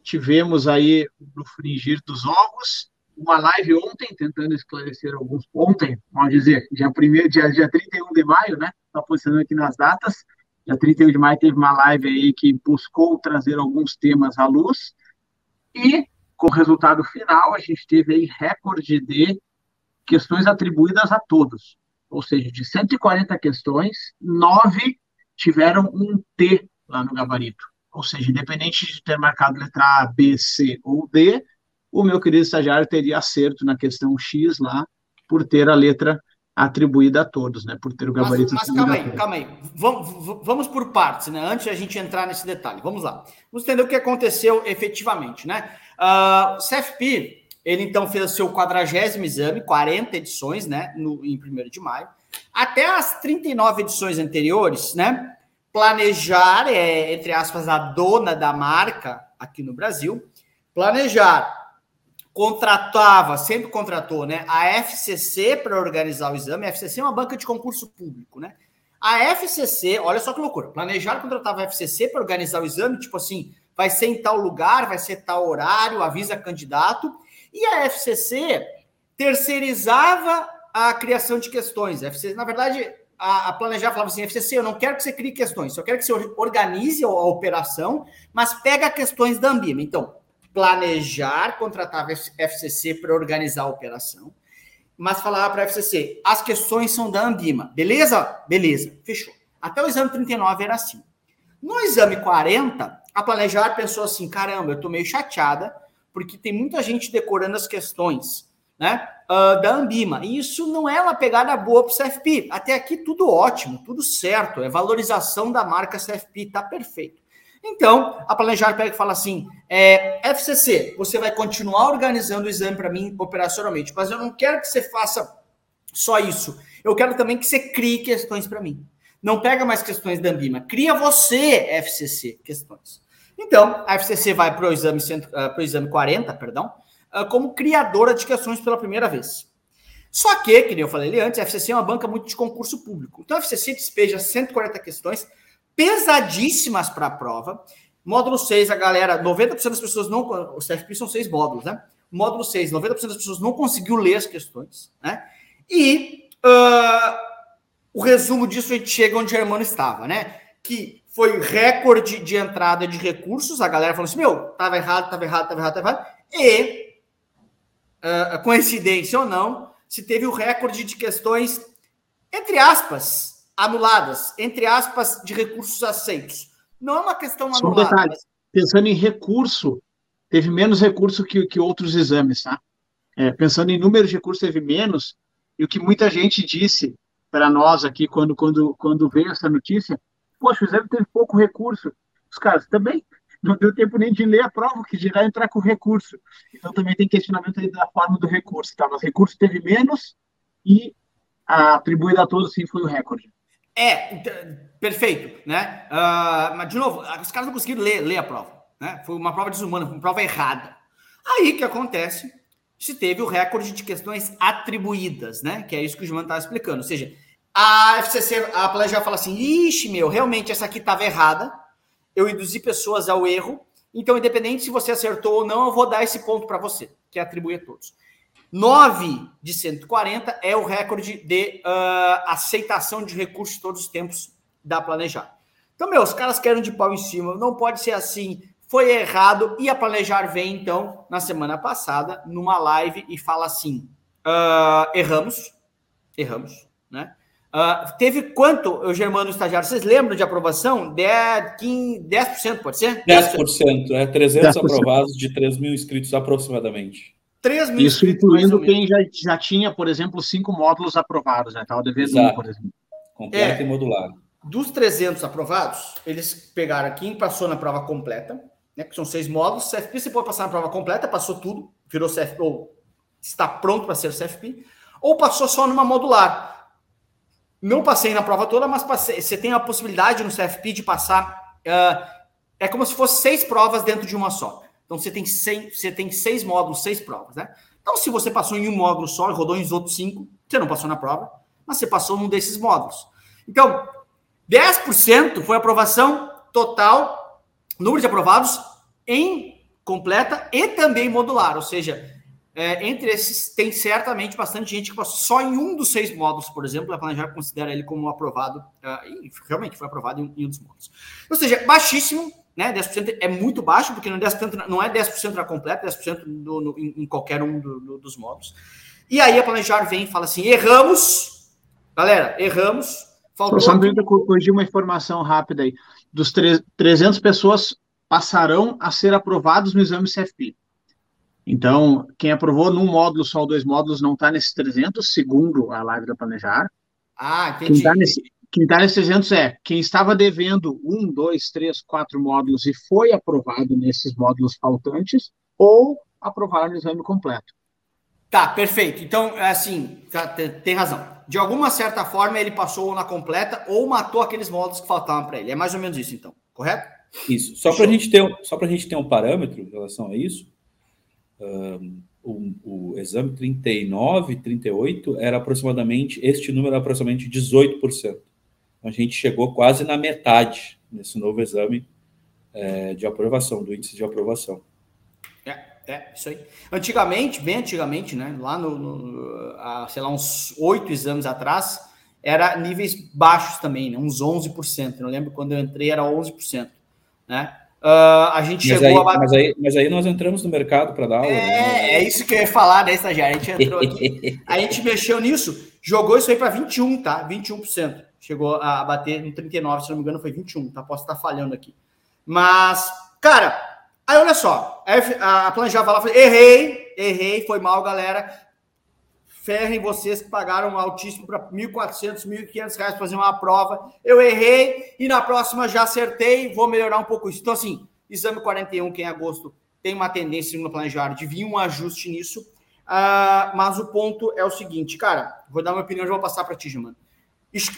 tivemos aí no fringir dos ovos uma live ontem tentando esclarecer alguns ontem, vamos dizer, dia primeiro, dia, dia 31 de maio, né? Está posicionando aqui nas datas. Dia 31 de maio teve uma live aí que buscou trazer alguns temas à luz e com o resultado final a gente teve aí recorde de questões atribuídas a todos. Ou seja, de 140 questões, nove tiveram um T lá no gabarito. Ou seja, independente de ter marcado letra A, B, C ou D, o meu querido estagiário teria acerto na questão X lá, por ter a letra atribuída a todos, né? Por ter o gabarito. Mas, mas calma aí, calma aí. Vamos, vamos por partes, né? Antes de a gente entrar nesse detalhe. Vamos lá. Vamos entender o que aconteceu efetivamente, né? Uh, CFP ele então fez o seu quadragésimo exame, 40 edições, né, no, em 1 de maio. Até as 39 edições anteriores, né, planejar, é, entre aspas, a dona da marca aqui no Brasil, planejar contratava, sempre contratou, né, a FCC para organizar o exame. A FCC é uma banca de concurso público, né? A FCC, olha só que loucura, planejar contratava a FCC para organizar o exame, tipo assim, vai ser em tal lugar, vai ser tal horário, avisa candidato, e a FCC terceirizava a criação de questões. A FCC, na verdade, a, a Planejar falava assim: FCC, eu não quero que você crie questões, só quero que você organize a, a operação, mas pega questões da Ambima. Então, planejar, contratava a FCC para organizar a operação, mas falava para a FCC: as questões são da Ambima. Beleza? Beleza, fechou. Até o exame 39 era assim. No exame 40, a Planejar pensou assim: caramba, eu estou meio chateada porque tem muita gente decorando as questões né, uh, da Ambima. E isso não é uma pegada boa para o CFP. Até aqui tudo ótimo, tudo certo. É valorização da marca CFP, tá perfeito. Então, a Planejar pega e fala assim: é, FCC, você vai continuar organizando o exame para mim operacionalmente, mas eu não quero que você faça só isso. Eu quero também que você crie questões para mim. Não pega mais questões da Ambima, cria você, FCC, questões. Então, a FCC vai para o exame, uh, exame 40, perdão, uh, como criadora de questões pela primeira vez. Só que, que nem eu falei antes, a FCC é uma banca muito de concurso público. Então, a FCC despeja 140 questões pesadíssimas para a prova. Módulo 6, a galera, 90% das pessoas não. Os CFP são seis módulos, né? módulo 6, 90% das pessoas não conseguiu ler as questões, né? E uh, o resumo disso a gente chega onde o Germano estava, né? Que foi recorde de entrada de recursos, a galera falou assim: meu, tava errado, tava errado, tava errado, tava errado. E, uh, coincidência ou não, se teve o recorde de questões, entre aspas, anuladas, entre aspas, de recursos aceitos. Não é uma questão Só anulada. Um detalhe, pensando em recurso, teve menos recurso que, que outros exames, tá? É, pensando em número de recursos, teve menos, e o que muita gente disse para nós aqui quando, quando, quando veio essa notícia, poxa, o exame teve pouco recurso. Os caras também não deu tempo nem de ler a prova, que dirá entrar com recurso. Então também tem questionamento aí da forma do recurso, tá? Mas recurso teve menos e a atribuída a todos sim foi o recorde. É, então, perfeito, né? Uh, mas, de novo, os caras não conseguiram ler, ler a prova. Né? Foi uma prova desumana, uma prova errada. Aí que acontece? Se teve o recorde de questões atribuídas, né? Que é isso que o Gilman estava explicando. Ou seja, a FCC, a Planejar fala assim: ixi, meu, realmente essa aqui estava errada. Eu induzi pessoas ao erro. Então, independente se você acertou ou não, eu vou dar esse ponto para você, que é atribuir a todos. 9 de 140 é o recorde de uh, aceitação de recursos todos os tempos da Planejar. Então, meu, os caras querem de pau em cima. Não pode ser assim foi errado e a Planejar vem, então, na semana passada, numa live e fala assim: uh, erramos, erramos, né? Uh, teve quanto, o Germano estagiário? Vocês lembram de aprovação? 10%, 15, 10% pode ser? 10%, é 300 10%. aprovados de 3 mil inscritos aproximadamente. 3 mil Isso incluindo quem já, já tinha, por exemplo, cinco módulos aprovados, né? Estava devendo um, por exemplo. Completo é, e modular. Dos 300 aprovados, eles pegaram quem passou na prova completa, né, que são seis módulos. CFP você pode passar na prova completa, passou tudo, virou CFP, ou está pronto para ser CFP, ou passou só numa modular. Não passei na prova toda, mas passei. Você tem a possibilidade no CFP de passar. Uh, é como se fosse seis provas dentro de uma só. Então você tem, seis, você tem seis módulos, seis provas, né? Então, se você passou em um módulo só e rodou em outros cinco, você não passou na prova, mas você passou num desses módulos. Então, 10% foi aprovação total número de aprovados em completa e também modular, ou seja, é, entre esses tem certamente bastante gente que passou só em um dos seis módulos, por exemplo, a Planejar considera ele como aprovado, uh, e realmente foi aprovado em, em, um dos módulos. Ou seja, baixíssimo, né? 10% é muito baixo, porque não é 10%, não é 10% na completa, 10% no, no, em, qualquer um do, do, dos módulos. E aí a Planejar vem e fala assim: erramos, galera, erramos. Faltou. Só me corrigir uma informação rápida aí dos 300 pessoas passarão a ser aprovados no exame CFP. Então, quem aprovou num módulo só, dois módulos, não está nesses 300, segundo a live da Planejar. Ah, entendi. Quem está nesse, quem nesses 300 é quem estava devendo um, dois, três, quatro módulos e foi aprovado nesses módulos faltantes, ou aprovaram no exame completo. Tá, perfeito. Então, é assim, tá, tem razão. De alguma certa forma, ele passou na completa ou matou aqueles módulos que faltavam para ele. É mais ou menos isso, então, correto? Isso. Só para a gente ter, só para a gente ter um parâmetro em relação a isso, um, o, o, exame 39, 38 era aproximadamente este número era aproximadamente 18%. A gente chegou quase na metade nesse novo exame é, de aprovação, do índice de aprovação. É, isso aí. Antigamente, bem antigamente, né? Lá no, no há, sei lá, uns oito exames atrás, era níveis baixos também, né? Uns 11%. Eu lembro quando eu entrei era 11%, né? Uh, a gente mas chegou aí, a mas aí, mas aí nós entramos no mercado para dar aula. É, né? é isso que eu ia falar, né, estagiário? A gente entrou aqui, [LAUGHS] a gente mexeu nisso, jogou isso aí para 21, tá? 21%. Chegou a bater no 39, se não me engano, foi 21, tá? Posso estar falhando aqui. Mas, cara, Aí olha só, a lá falou: errei, errei, foi mal, galera. Ferrem vocês que pagaram altíssimo para 1.400, 1.500 reais para fazer uma prova. Eu errei e na próxima já acertei, vou melhorar um pouco isso. Então, assim, exame 41, que em agosto tem uma tendência no planejar de vir um ajuste nisso. Uh, mas o ponto é o seguinte, cara, vou dar minha opinião, já vou passar para ti, mano.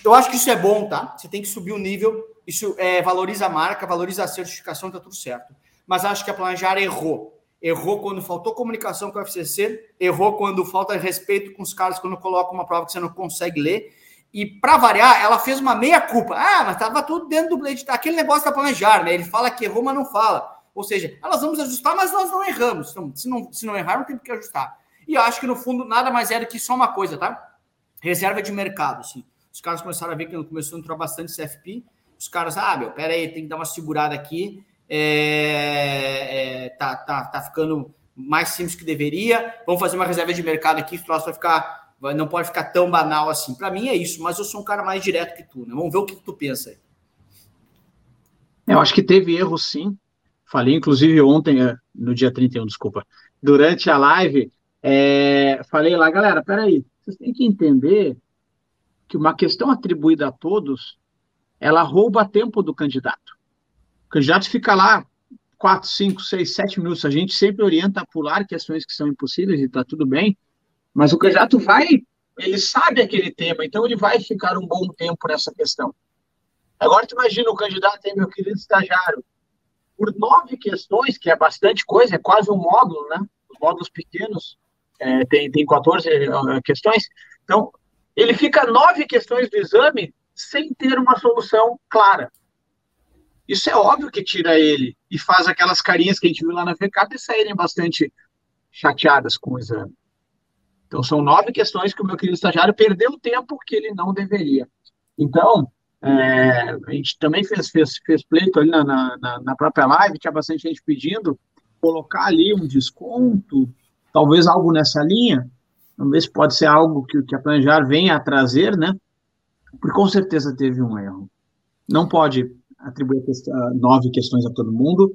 Eu acho que isso é bom, tá? Você tem que subir o nível, isso é, valoriza a marca, valoriza a certificação, tá tudo certo mas acho que a Planejar errou. Errou quando faltou comunicação com o FCC, errou quando falta respeito com os caras quando coloca uma prova que você não consegue ler. E para variar, ela fez uma meia culpa. Ah, mas estava tudo dentro do Blade. Aquele negócio da Planejar, né? Ele fala que errou, mas não fala. Ou seja, elas vamos ajustar, mas nós não erramos. Então, se não, se não errar, não tem que ajustar. E eu acho que, no fundo, nada mais é do que só uma coisa, tá? Reserva de mercado, assim. Os caras começaram a ver que começou a entrar bastante CFP. Os caras, ah, meu, pera aí, tem que dar uma segurada aqui. É, é, tá, tá, tá ficando mais simples que deveria. Vamos fazer uma reserva de mercado aqui, o troço vai ficar, não pode ficar tão banal assim. Para mim é isso, mas eu sou um cara mais direto que tu, né? Vamos ver o que, que tu pensa aí. Eu acho que teve erro sim. Falei, inclusive, ontem, é, no dia 31, desculpa, durante a live, é, falei lá, galera, peraí, vocês têm que entender que uma questão atribuída a todos, ela rouba tempo do candidato. O candidato fica lá 4, 5, 6, 7 minutos. A gente sempre orienta a pular questões que são impossíveis e está tudo bem, mas o candidato vai, ele sabe aquele tema, então ele vai ficar um bom tempo nessa questão. Agora, tu imagina o candidato aí, meu querido estagiário, por nove questões, que é bastante coisa, é quase um módulo, né? Os módulos pequenos é, tem, tem 14 uh, questões. Então, ele fica nove questões do exame sem ter uma solução clara. Isso é óbvio que tira ele e faz aquelas carinhas que a gente viu lá na FECAP saírem bastante chateadas com o exame. Então, são nove questões que o meu querido estagiário perdeu tempo que ele não deveria. Então, é, a gente também fez, fez, fez pleito ali na, na, na, própria live, tinha bastante gente pedindo colocar ali um desconto, talvez algo nessa linha. Vamos ver se pode ser algo que, que a Planejar venha a trazer, né? Porque com certeza teve um erro. Não pode atribuir nove questões a todo mundo.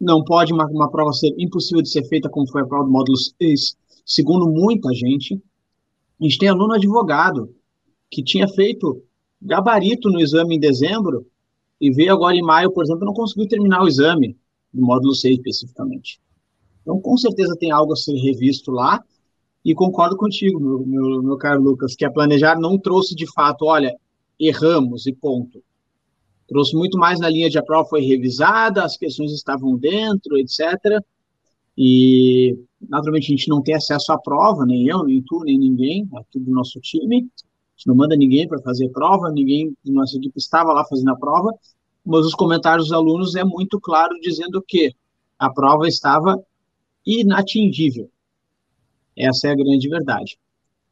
Não pode uma, uma prova ser impossível de ser feita como foi a prova do módulo 6, segundo muita gente. A gente tem aluno advogado que tinha feito gabarito no exame em dezembro e veio agora em maio, por exemplo, não conseguiu terminar o exame, do módulo 6 especificamente. Então, com certeza tem algo a ser revisto lá, e concordo contigo, meu, meu, meu caro Lucas, que a Planejar não trouxe de fato, olha, erramos e ponto. Trouxe muito mais na linha de a prova foi revisada, as questões estavam dentro, etc. E, naturalmente, a gente não tem acesso à prova, nem eu, nem tu, nem ninguém, aqui do nosso time. A gente não manda ninguém para fazer prova, ninguém da nossa equipe estava lá fazendo a prova, mas os comentários dos alunos é muito claro dizendo que a prova estava inatingível. Essa é a grande verdade.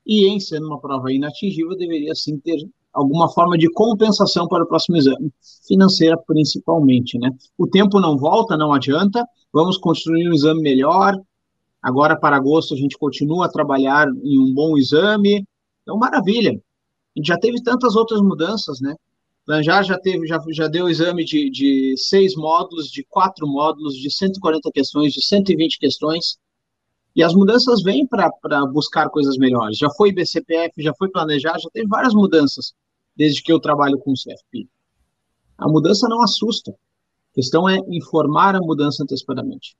E em sendo uma prova inatingível, deveria sim ter alguma forma de compensação para o próximo exame, financeira principalmente, né? O tempo não volta, não adianta, vamos construir um exame melhor. Agora, para agosto, a gente continua a trabalhar em um bom exame. Então, maravilha. A gente já teve tantas outras mudanças, né? Lanjar já teve, já, já deu exame de, de seis módulos, de quatro módulos, de 140 questões, de 120 questões. E as mudanças vêm para buscar coisas melhores. Já foi BCPF, já foi planejar, já teve várias mudanças desde que eu trabalho com CFP. A mudança não assusta. A questão é informar a mudança antecipadamente.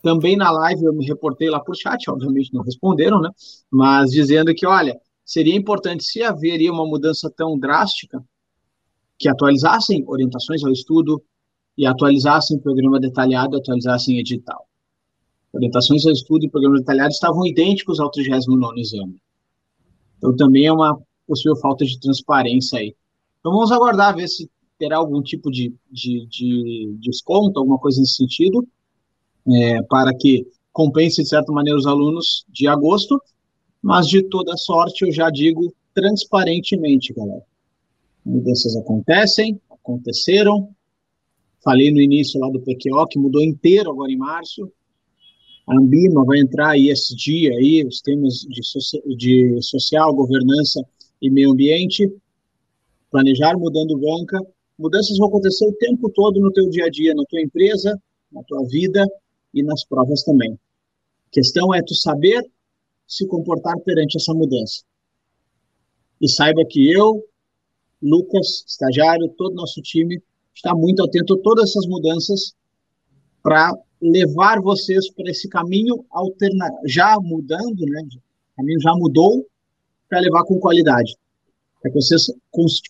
Também na live eu me reportei lá por chat, obviamente não responderam, né? Mas dizendo que, olha, seria importante se haveria uma mudança tão drástica que atualizassem orientações ao estudo e atualizassem programa detalhado, atualizassem edital. Orientações ao estudo e programa detalhado estavam idênticos ao 39º exame. Então também é uma possível falta de transparência aí. Então vamos aguardar, ver se terá algum tipo de, de, de desconto, alguma coisa nesse sentido, é, para que compense, de certa maneira, os alunos de agosto, mas de toda sorte, eu já digo transparentemente, galera. Mudanças acontecem, aconteceram. Falei no início lá do PQO, que mudou inteiro agora em março. A Ambima vai entrar dia aí, os temas de, de social, governança e meio ambiente, planejar mudando banca. Mudanças vão acontecer o tempo todo no teu dia a dia, na tua empresa, na tua vida e nas provas também. A questão é tu saber se comportar perante essa mudança. E saiba que eu, Lucas, estagiário, todo nosso time, está muito atento a todas essas mudanças para levar vocês para esse caminho alternativo, já mudando, né? O caminho já mudou, para levar com qualidade. Para que vocês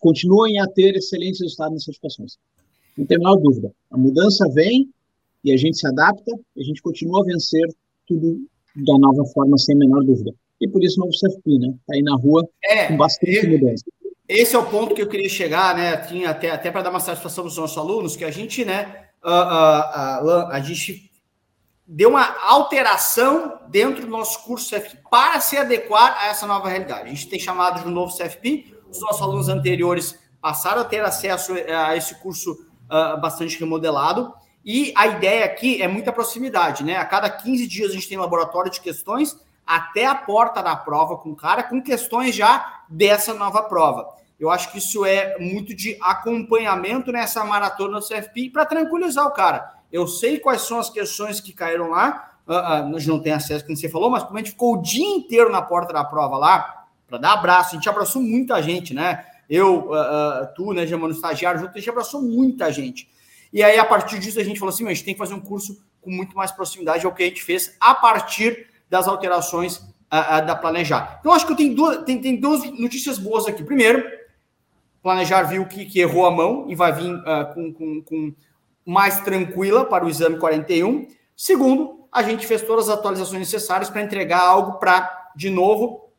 continuem a ter excelentes resultados nas certificações. Não tem a menor dúvida. A mudança vem e a gente se adapta e a gente continua a vencer tudo da nova forma, sem a menor dúvida. E por isso o novo CFP, né? Está aí na rua é, com bastante mudança. Esse é o ponto que eu queria chegar, né? Tinha até, até para dar uma satisfação para os nossos alunos, que a gente, né? Uh, uh, a gente deu uma alteração dentro do nosso curso CFP para se adequar a essa nova realidade. A gente tem chamado de novo CFP, os nossos alunos anteriores passaram a ter acesso a esse curso uh, bastante remodelado, e a ideia aqui é muita proximidade, né? A cada 15 dias a gente tem laboratório de questões até a porta da prova com o cara, com questões já dessa nova prova. Eu acho que isso é muito de acompanhamento nessa maratona do CFP para tranquilizar o cara. Eu sei quais são as questões que caíram lá, uh, uh, a gente não tem acesso, como você falou, mas como a gente ficou o dia inteiro na porta da prova lá, para dar abraço, a gente abraçou muita gente, né? Eu, uh, tu, né, Gemano, estagiário, junto, a gente abraçou muita gente. E aí, a partir disso, a gente falou assim: a gente tem que fazer um curso com muito mais proximidade, é o que a gente fez a partir das alterações da Planejar. Então, acho que eu tenho duas, tem, tem duas notícias boas aqui. Primeiro, Planejar viu que, que errou a mão e vai vir uh, com, com, com, mais tranquila para o exame 41. Segundo, a gente fez todas as atualizações necessárias para entregar algo para, de novo,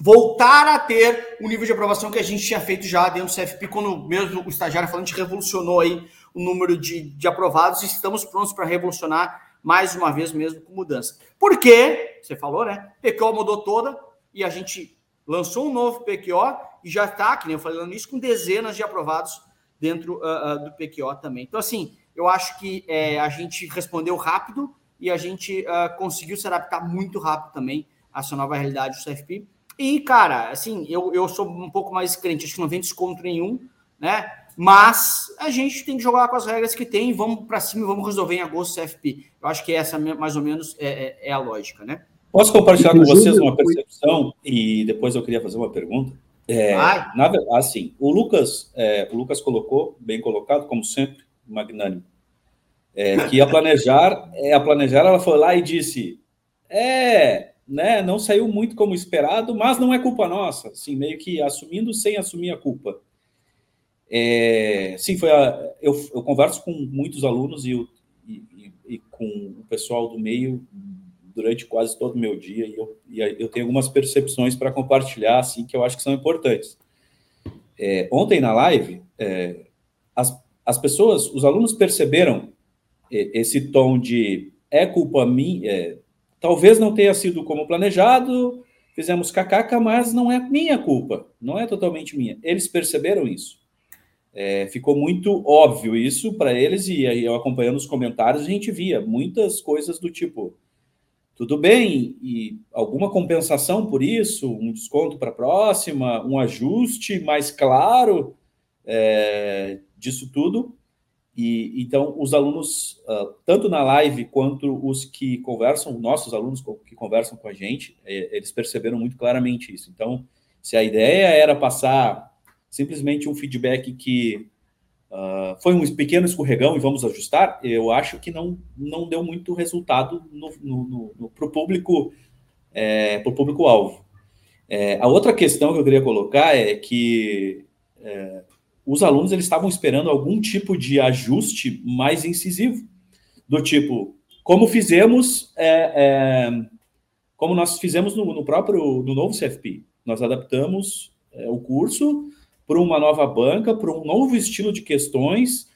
voltar a ter o nível de aprovação que a gente tinha feito já dentro do CFP, quando mesmo o estagiário gente revolucionou aí o número de, de aprovados e estamos prontos para revolucionar mais uma vez mesmo com mudança. Por quê? Você falou, né? PQO mudou toda e a gente lançou um novo PQO e já está, que nem eu falando isso, com dezenas de aprovados dentro uh, uh, do PQO também. Então, assim, eu acho que é, a gente respondeu rápido e a gente uh, conseguiu se adaptar muito rápido também a essa nova realidade do CFP. E, cara, assim, eu, eu sou um pouco mais crente, acho que não vem desconto nenhum, né? Mas a gente tem que jogar com as regras que tem, vamos para cima e vamos resolver em agosto o CFP. Eu acho que essa mais ou menos é, é, é a lógica, né? Posso compartilhar com vocês uma percepção? E depois eu queria fazer uma pergunta? É, na verdade, assim, o Lucas, é, o Lucas colocou, bem colocado, como sempre, magnânimo, é, que a planejar, é, a planejar, ela foi lá e disse, é, né, não saiu muito como esperado, mas não é culpa nossa, assim, meio que assumindo sem assumir a culpa. É, sim, foi a, eu, eu, converso com muitos alunos e, e, e, com o pessoal do meio durante quase todo o meu dia e eu, e eu tenho algumas percepções para compartilhar assim que eu acho que são importantes. É, ontem na live, é, as, as pessoas, os alunos perceberam esse tom de é culpa minha, é, talvez não tenha sido como planejado, fizemos cacaca, mas não é minha culpa, não é totalmente minha. Eles perceberam isso. É, ficou muito óbvio isso para eles, e aí eu acompanhando os comentários, a gente via muitas coisas do tipo: tudo bem, e alguma compensação por isso, um desconto para a próxima, um ajuste mais claro é, disso tudo. E então os alunos, uh, tanto na live quanto os que conversam, nossos alunos que conversam com a gente, é, eles perceberam muito claramente isso. Então, se a ideia era passar simplesmente um feedback que uh, foi um pequeno escorregão e vamos ajustar, eu acho que não, não deu muito resultado para o público, é, para o público-alvo. É, a outra questão que eu queria colocar é que é, os alunos eles estavam esperando algum tipo de ajuste mais incisivo, do tipo, como fizemos, é, é, como nós fizemos no, no, próprio, no novo CFP, nós adaptamos o curso para uma nova banca, para um novo estilo de questões,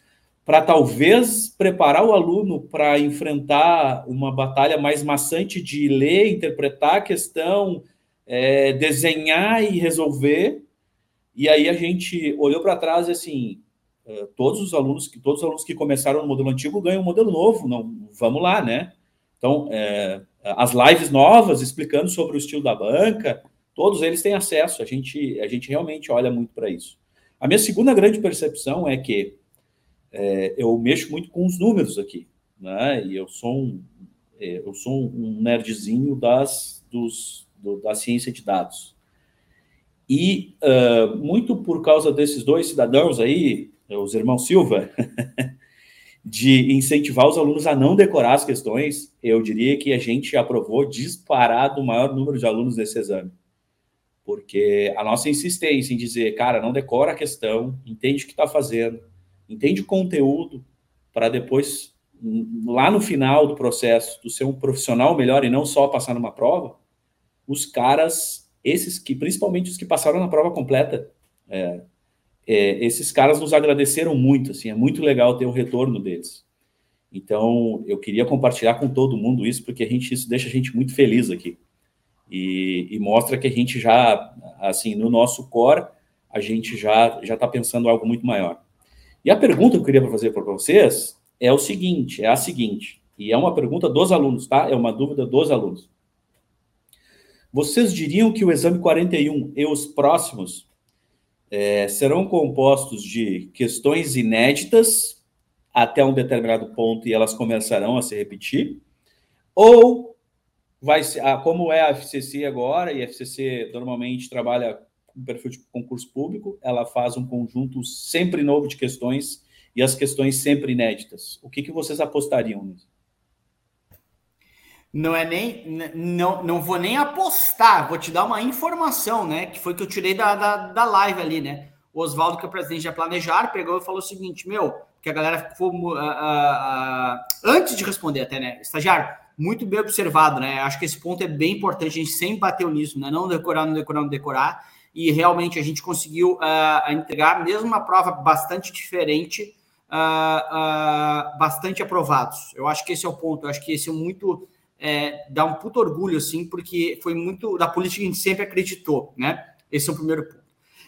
para talvez preparar o aluno para enfrentar uma batalha mais maçante de ler, interpretar a questão, é, desenhar e resolver. E aí a gente olhou para trás e assim, é, todos os alunos que todos os alunos que começaram no modelo antigo ganham um modelo novo, não vamos lá, né? Então, é, as lives novas explicando sobre o estilo da banca, Todos eles têm acesso, a gente, a gente realmente olha muito para isso. A minha segunda grande percepção é que é, eu mexo muito com os números aqui, né? E eu sou um, é, eu sou um nerdzinho das, dos, do, da ciência de dados. E uh, muito por causa desses dois cidadãos aí, os irmãos Silva, [LAUGHS] de incentivar os alunos a não decorar as questões, eu diria que a gente aprovou disparado o maior número de alunos nesse exame porque a nossa insistência em dizer, cara, não decora a questão, entende o que está fazendo, entende o conteúdo, para depois, lá no final do processo, tu ser um profissional melhor e não só passar numa prova, os caras, esses que, principalmente os que passaram na prova completa, é, é, esses caras nos agradeceram muito, assim, é muito legal ter o retorno deles. Então, eu queria compartilhar com todo mundo isso, porque a gente, isso deixa a gente muito feliz aqui. E, e mostra que a gente já, assim, no nosso core, a gente já já está pensando algo muito maior. E a pergunta que eu queria fazer para vocês é o seguinte, é a seguinte, e é uma pergunta dos alunos, tá? É uma dúvida dos alunos. Vocês diriam que o exame 41 e os próximos é, serão compostos de questões inéditas até um determinado ponto e elas começarão a se repetir? Ou vai ser, ah, como é a FCC agora, e a FCC normalmente trabalha com perfil de concurso público, ela faz um conjunto sempre novo de questões e as questões sempre inéditas. O que, que vocês apostariam nisso? Não é nem. Não, não vou nem apostar, vou te dar uma informação, né? Que foi que eu tirei da, da, da live ali, né? O Oswaldo, que é o presidente da Planejar, pegou e falou o seguinte: meu, que a galera ficou. Uh, uh, uh, antes de responder, até, né? Estagiário, muito bem observado, né? Acho que esse ponto é bem importante, a gente sempre bateu nisso, né? Não decorar, não decorar, não decorar. E realmente a gente conseguiu entregar, mesmo uma prova bastante diferente, bastante aprovados. Eu acho que esse é o ponto, eu acho que esse é muito é, dá um puto orgulho, assim, porque foi muito da política que a gente sempre acreditou, né? Esse é o primeiro ponto.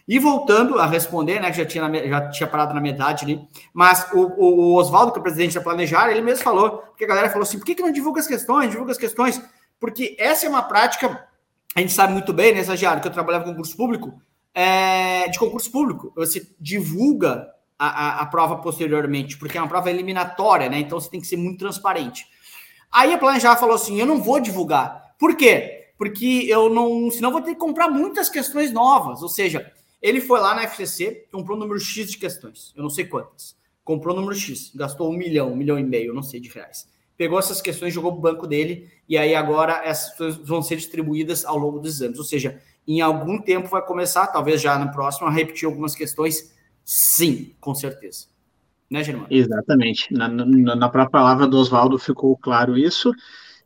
E voltando a responder, né, que já tinha, já tinha parado na metade ali, mas o, o, o Oswaldo, que é o presidente da Planejar, ele mesmo falou, porque a galera falou assim, por que, que não divulga as questões, divulga as questões? Porque essa é uma prática, a gente sabe muito bem, né, estagiário, que eu trabalhava com concurso público, é, de concurso público, você divulga a, a, a prova posteriormente, porque é uma prova eliminatória, né, então você tem que ser muito transparente. Aí a Planejar falou assim: eu não vou divulgar. Por quê? Porque eu não. Senão vou ter que comprar muitas questões novas. Ou seja, ele foi lá na FCC, comprou um número X de questões. Eu não sei quantas. Comprou o número X, gastou um milhão, um milhão e meio, não sei de reais. Pegou essas questões, jogou pro banco dele, e aí agora essas vão ser distribuídas ao longo dos exames. Ou seja, em algum tempo vai começar, talvez já no próximo, a repetir algumas questões. Sim, com certeza né, Germano? Exatamente. Na, na, na própria palavra do Oswaldo ficou claro isso.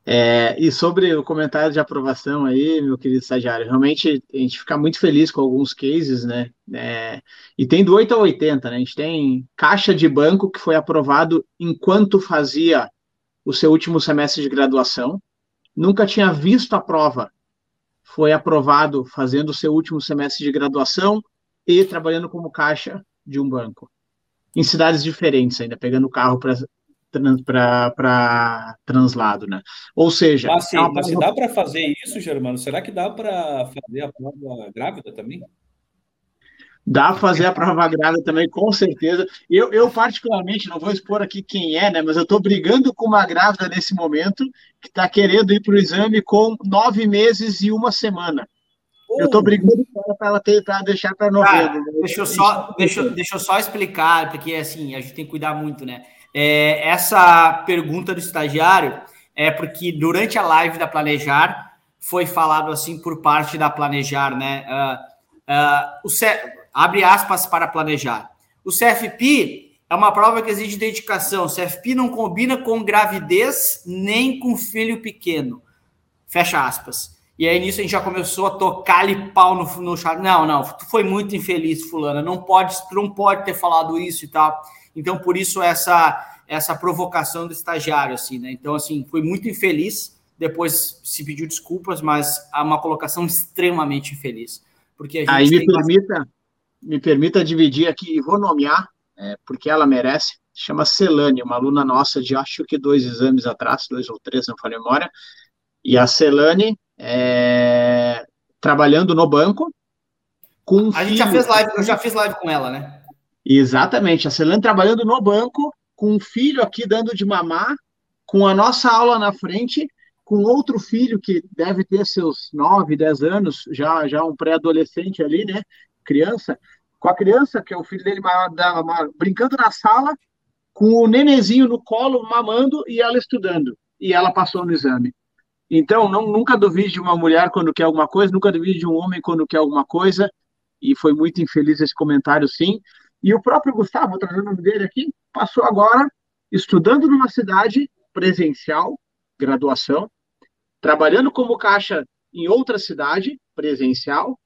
É, e sobre o comentário de aprovação aí, meu querido estagiário, realmente a gente fica muito feliz com alguns cases, né? É, e tem do 8 a 80, né? A gente tem caixa de banco que foi aprovado enquanto fazia o seu último semestre de graduação, nunca tinha visto a prova, foi aprovado fazendo o seu último semestre de graduação e trabalhando como caixa de um banco em cidades diferentes ainda, pegando o carro para translado, né? Ou seja... Ah, sim, é mas se dá para fazer isso, Germano, será que dá para fazer a prova grávida também? Dá para fazer a prova grávida também, com certeza. Eu, eu, particularmente, não vou expor aqui quem é, né? Mas eu estou brigando com uma grávida nesse momento que está querendo ir para o exame com nove meses e uma semana. Eu estou brigando para ela tentar deixar para novembro. Né? Deixa eu só, deixa, deixa eu só explicar, porque assim, a gente tem que cuidar muito, né? É, essa pergunta do estagiário é porque durante a live da Planejar foi falado assim por parte da Planejar, né? Uh, uh, o. Abre aspas para planejar. O CFP é uma prova que exige dedicação. O CFP não combina com gravidez nem com filho pequeno. Fecha aspas. E aí nisso a gente já começou a tocar-lhe pau no, no. Não, não, tu foi muito infeliz, fulana. Não pode, tu não pode ter falado isso e tal. Então, por isso essa essa provocação do estagiário, assim, né? Então, assim, foi muito infeliz. Depois se pediu desculpas, mas há uma colocação [LAUGHS] extremamente infeliz. Porque a aí me permita, me permita dividir aqui, vou nomear, é, porque ela merece. Chama Celane, uma aluna nossa de acho que dois exames atrás, dois ou três, não falei memória. E a Celane é, trabalhando no banco. Com a gente já fez live, eu já fiz live com ela, né? Exatamente, a Celane trabalhando no banco, com um filho aqui dando de mamar, com a nossa aula na frente, com outro filho que deve ter seus 9, 10 anos, já, já um pré-adolescente ali, né? Criança, com a criança, que é o filho dele brincando na sala, com o nenezinho no colo, mamando, e ela estudando. E ela passou no exame. Então, não, nunca duvide de uma mulher quando quer alguma coisa, nunca duvide de um homem quando quer alguma coisa, e foi muito infeliz esse comentário, sim. E o próprio Gustavo, trazer o nome dele aqui, passou agora estudando numa cidade presencial, graduação, trabalhando como caixa em outra cidade, presencial,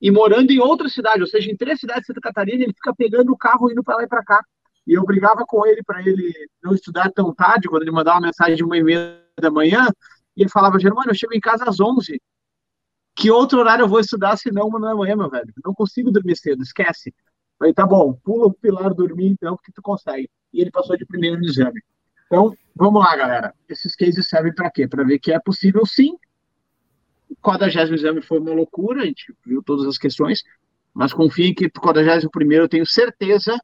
e morando em outra cidade, ou seja, em três cidades de Santa Catarina, ele fica pegando o carro indo para lá e para cá. E eu brigava com ele para ele não estudar tão tarde, quando ele mandava uma mensagem de uma e meia da manhã, e ele falava, Germano, eu chego em casa às 11. Que outro horário eu vou estudar se não uma da manhã, meu velho? Não consigo dormir cedo, esquece. Falei, tá bom, pula o pilar dormir então, porque tu consegue. E ele passou de primeiro no exame. Então, vamos lá, galera. Esses cases servem para quê? Para ver que é possível sim. O 40 exame foi uma loucura, a gente viu todas as questões, mas confie que o 41 eu tenho certeza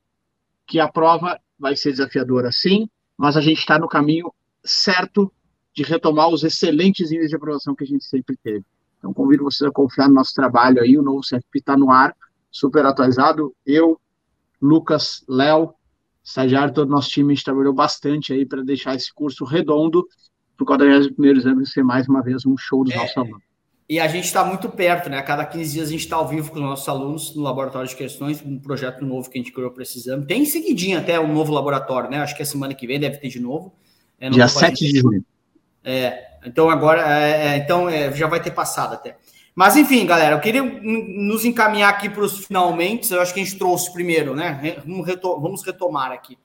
que a prova vai ser desafiadora sim, mas a gente está no caminho certo de retomar os excelentes níveis de aprovação que a gente sempre teve. Então, convido vocês a confiar no nosso trabalho aí, o novo CFP está no ar, super atualizado. Eu, Lucas, Léo, estagiário, todo o nosso time, a gente trabalhou bastante aí para deixar esse curso redondo, para o 41 exame ser mais uma vez um show dos é, nossos alunos. E a gente está muito perto, né? A cada 15 dias a gente está ao vivo com os nossos alunos no laboratório de questões, um projeto novo que a gente criou para esse exame. Tem seguidinho até um novo laboratório, né? Acho que a semana que vem deve ter de novo. É, Dia 7 de junho. É, então agora, é, é, então é, já vai ter passado até. Mas enfim, galera, eu queria nos encaminhar aqui para os finalmente. Eu acho que a gente trouxe primeiro, né? Vamos retomar aqui.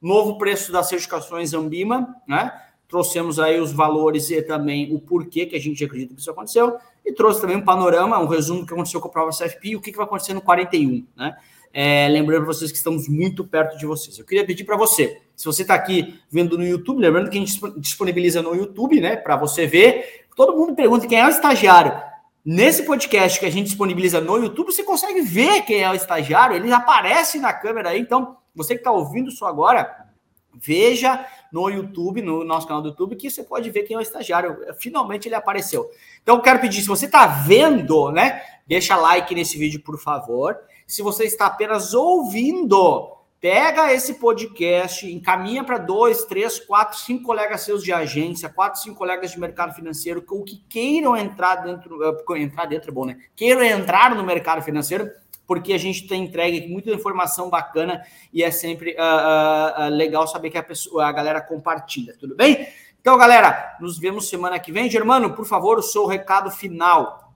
Novo preço das certificações Ambima, né? Trouxemos aí os valores e também o porquê que a gente acredita que isso aconteceu e trouxe também um panorama, um resumo do que aconteceu com a prova CFP e o que, vai acontecer no 41, né? É, lembrando vocês que estamos muito perto de vocês. Eu queria pedir para você, se você está aqui vendo no YouTube, lembrando que a gente disponibiliza no YouTube, né, para você ver. Todo mundo pergunta quem é o estagiário. Nesse podcast que a gente disponibiliza no YouTube, você consegue ver quem é o estagiário, ele aparece na câmera aí. Então, você que está ouvindo isso agora, veja no YouTube, no nosso canal do YouTube, que você pode ver quem é o estagiário. Finalmente ele apareceu. Então, quero pedir, se você está vendo, né? Deixa like nesse vídeo, por favor. Se você está apenas ouvindo, pega esse podcast, encaminha para dois, três, quatro, cinco colegas seus de agência, quatro, cinco colegas de mercado financeiro, ou que queiram entrar dentro, eh, entrar dentro é bom, né? Queiram entrar no mercado financeiro porque a gente tem entregue muita informação bacana e é sempre uh, uh, legal saber que a, pessoa, a galera compartilha, tudo bem? Então, galera, nos vemos semana que vem. Germano, por favor, o seu recado final.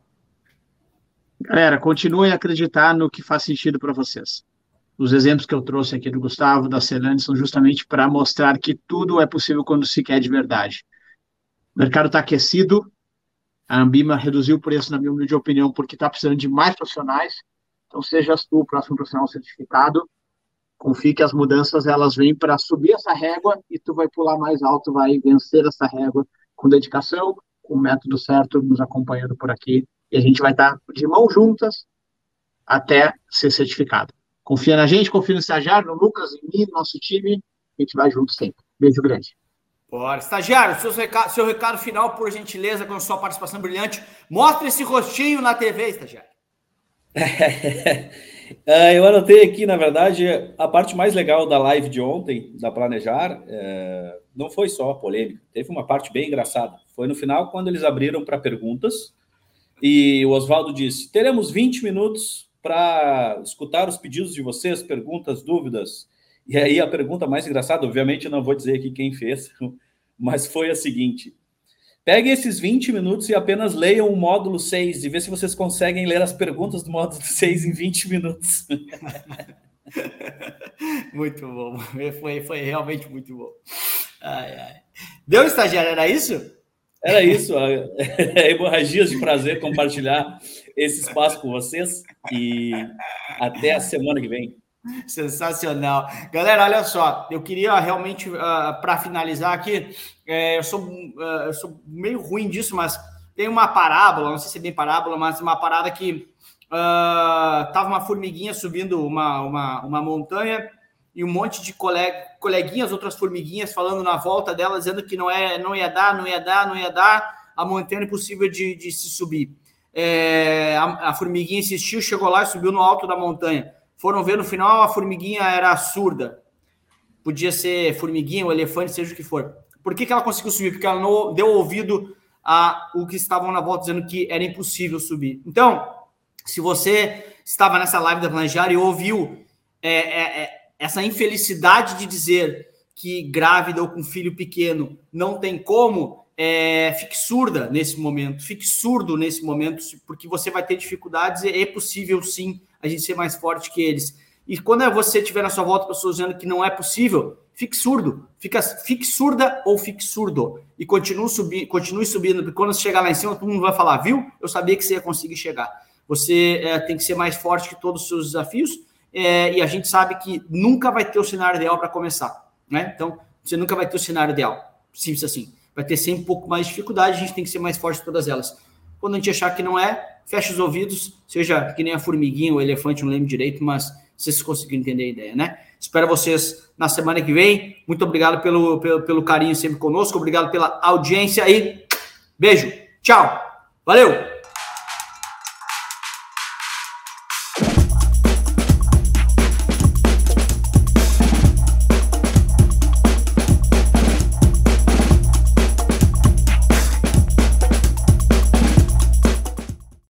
Galera, continuem a acreditar no que faz sentido para vocês. Os exemplos que eu trouxe aqui do Gustavo, da Celane, são justamente para mostrar que tudo é possível quando se quer de verdade. O mercado está aquecido, a Ambima reduziu o preço, na minha humilde opinião, porque está precisando de mais profissionais, então, sejas tu o próximo profissional certificado, confie que as mudanças elas vêm para subir essa régua e tu vai pular mais alto, vai vencer essa régua com dedicação, com o método certo, nos acompanhando por aqui. E a gente vai estar de mãos juntas até ser certificado. Confia na gente, confia no estagiário, no Lucas, em mim, no nosso time. A gente vai junto sempre. Beijo grande. Bora. Estagiário, seu recado, seu recado final, por gentileza, com a sua participação brilhante. Mostre esse rostinho na TV, estagiário. É, [LAUGHS] eu anotei aqui, na verdade, a parte mais legal da live de ontem, da Planejar, é, não foi só a polêmica, teve uma parte bem engraçada. Foi no final, quando eles abriram para perguntas, e o Oswaldo disse: teremos 20 minutos para escutar os pedidos de vocês, perguntas, dúvidas. E aí a pergunta mais engraçada, obviamente, eu não vou dizer aqui quem fez, [LAUGHS] mas foi a seguinte: Peguem esses 20 minutos e apenas leiam o módulo 6 e vê se vocês conseguem ler as perguntas do módulo [LAUGHS] 6 em 20 minutos. [LAUGHS] muito bom. Foi, foi realmente muito bom. Ai, ai. Deu estagiário, era isso? Era isso. Hemorragias de prazer compartilhar esse espaço com vocês e até a semana que vem. Sensacional. Galera, olha só, eu queria realmente, uh, ah, para finalizar aqui, é, eu, sou, uh, eu sou meio ruim disso, mas tem uma parábola, não sei se é bem parábola, mas uma parada que uh, tava uma formiguinha subindo uma, uma, uma montanha e um monte de colega, coleguinhas, outras formiguinhas falando na volta dela, dizendo que não, é, não ia dar, não ia dar, não ia dar, a montanha impossível de, de se subir. É, a, a formiguinha insistiu, chegou lá e subiu no alto da montanha. Foram ver no final, a formiguinha era surda. Podia ser formiguinha, ou elefante, seja o que for. Por que, que ela conseguiu subir? Porque ela não deu ouvido a o que estavam na volta dizendo que era impossível subir. Então, se você estava nessa live da Planejar e ouviu é, é, é, essa infelicidade de dizer que grávida ou com filho pequeno não tem como, é, fique surda nesse momento, fique surdo nesse momento, porque você vai ter dificuldades e é possível sim a gente ser mais forte que eles. E quando você tiver na sua volta pessoas dizendo que não é possível, fique surdo, fica, fique surda ou fique surdo e continue, subi, continue subindo, porque quando você chegar lá em cima, todo mundo vai falar, viu? Eu sabia que você ia conseguir chegar. Você é, tem que ser mais forte que todos os seus desafios, é, e a gente sabe que nunca vai ter o cenário ideal para começar, né? Então, você nunca vai ter o cenário ideal, simples assim. Vai ter sempre um pouco mais de dificuldade, a gente tem que ser mais forte em todas elas. Quando a gente achar que não é, fecha os ouvidos, seja que nem a formiguinha ou o elefante, não lembro direito, mas vocês conseguiram entender a ideia, né? Espero vocês na semana que vem. Muito obrigado pelo, pelo, pelo carinho sempre conosco, obrigado pela audiência aí. Beijo, tchau, valeu!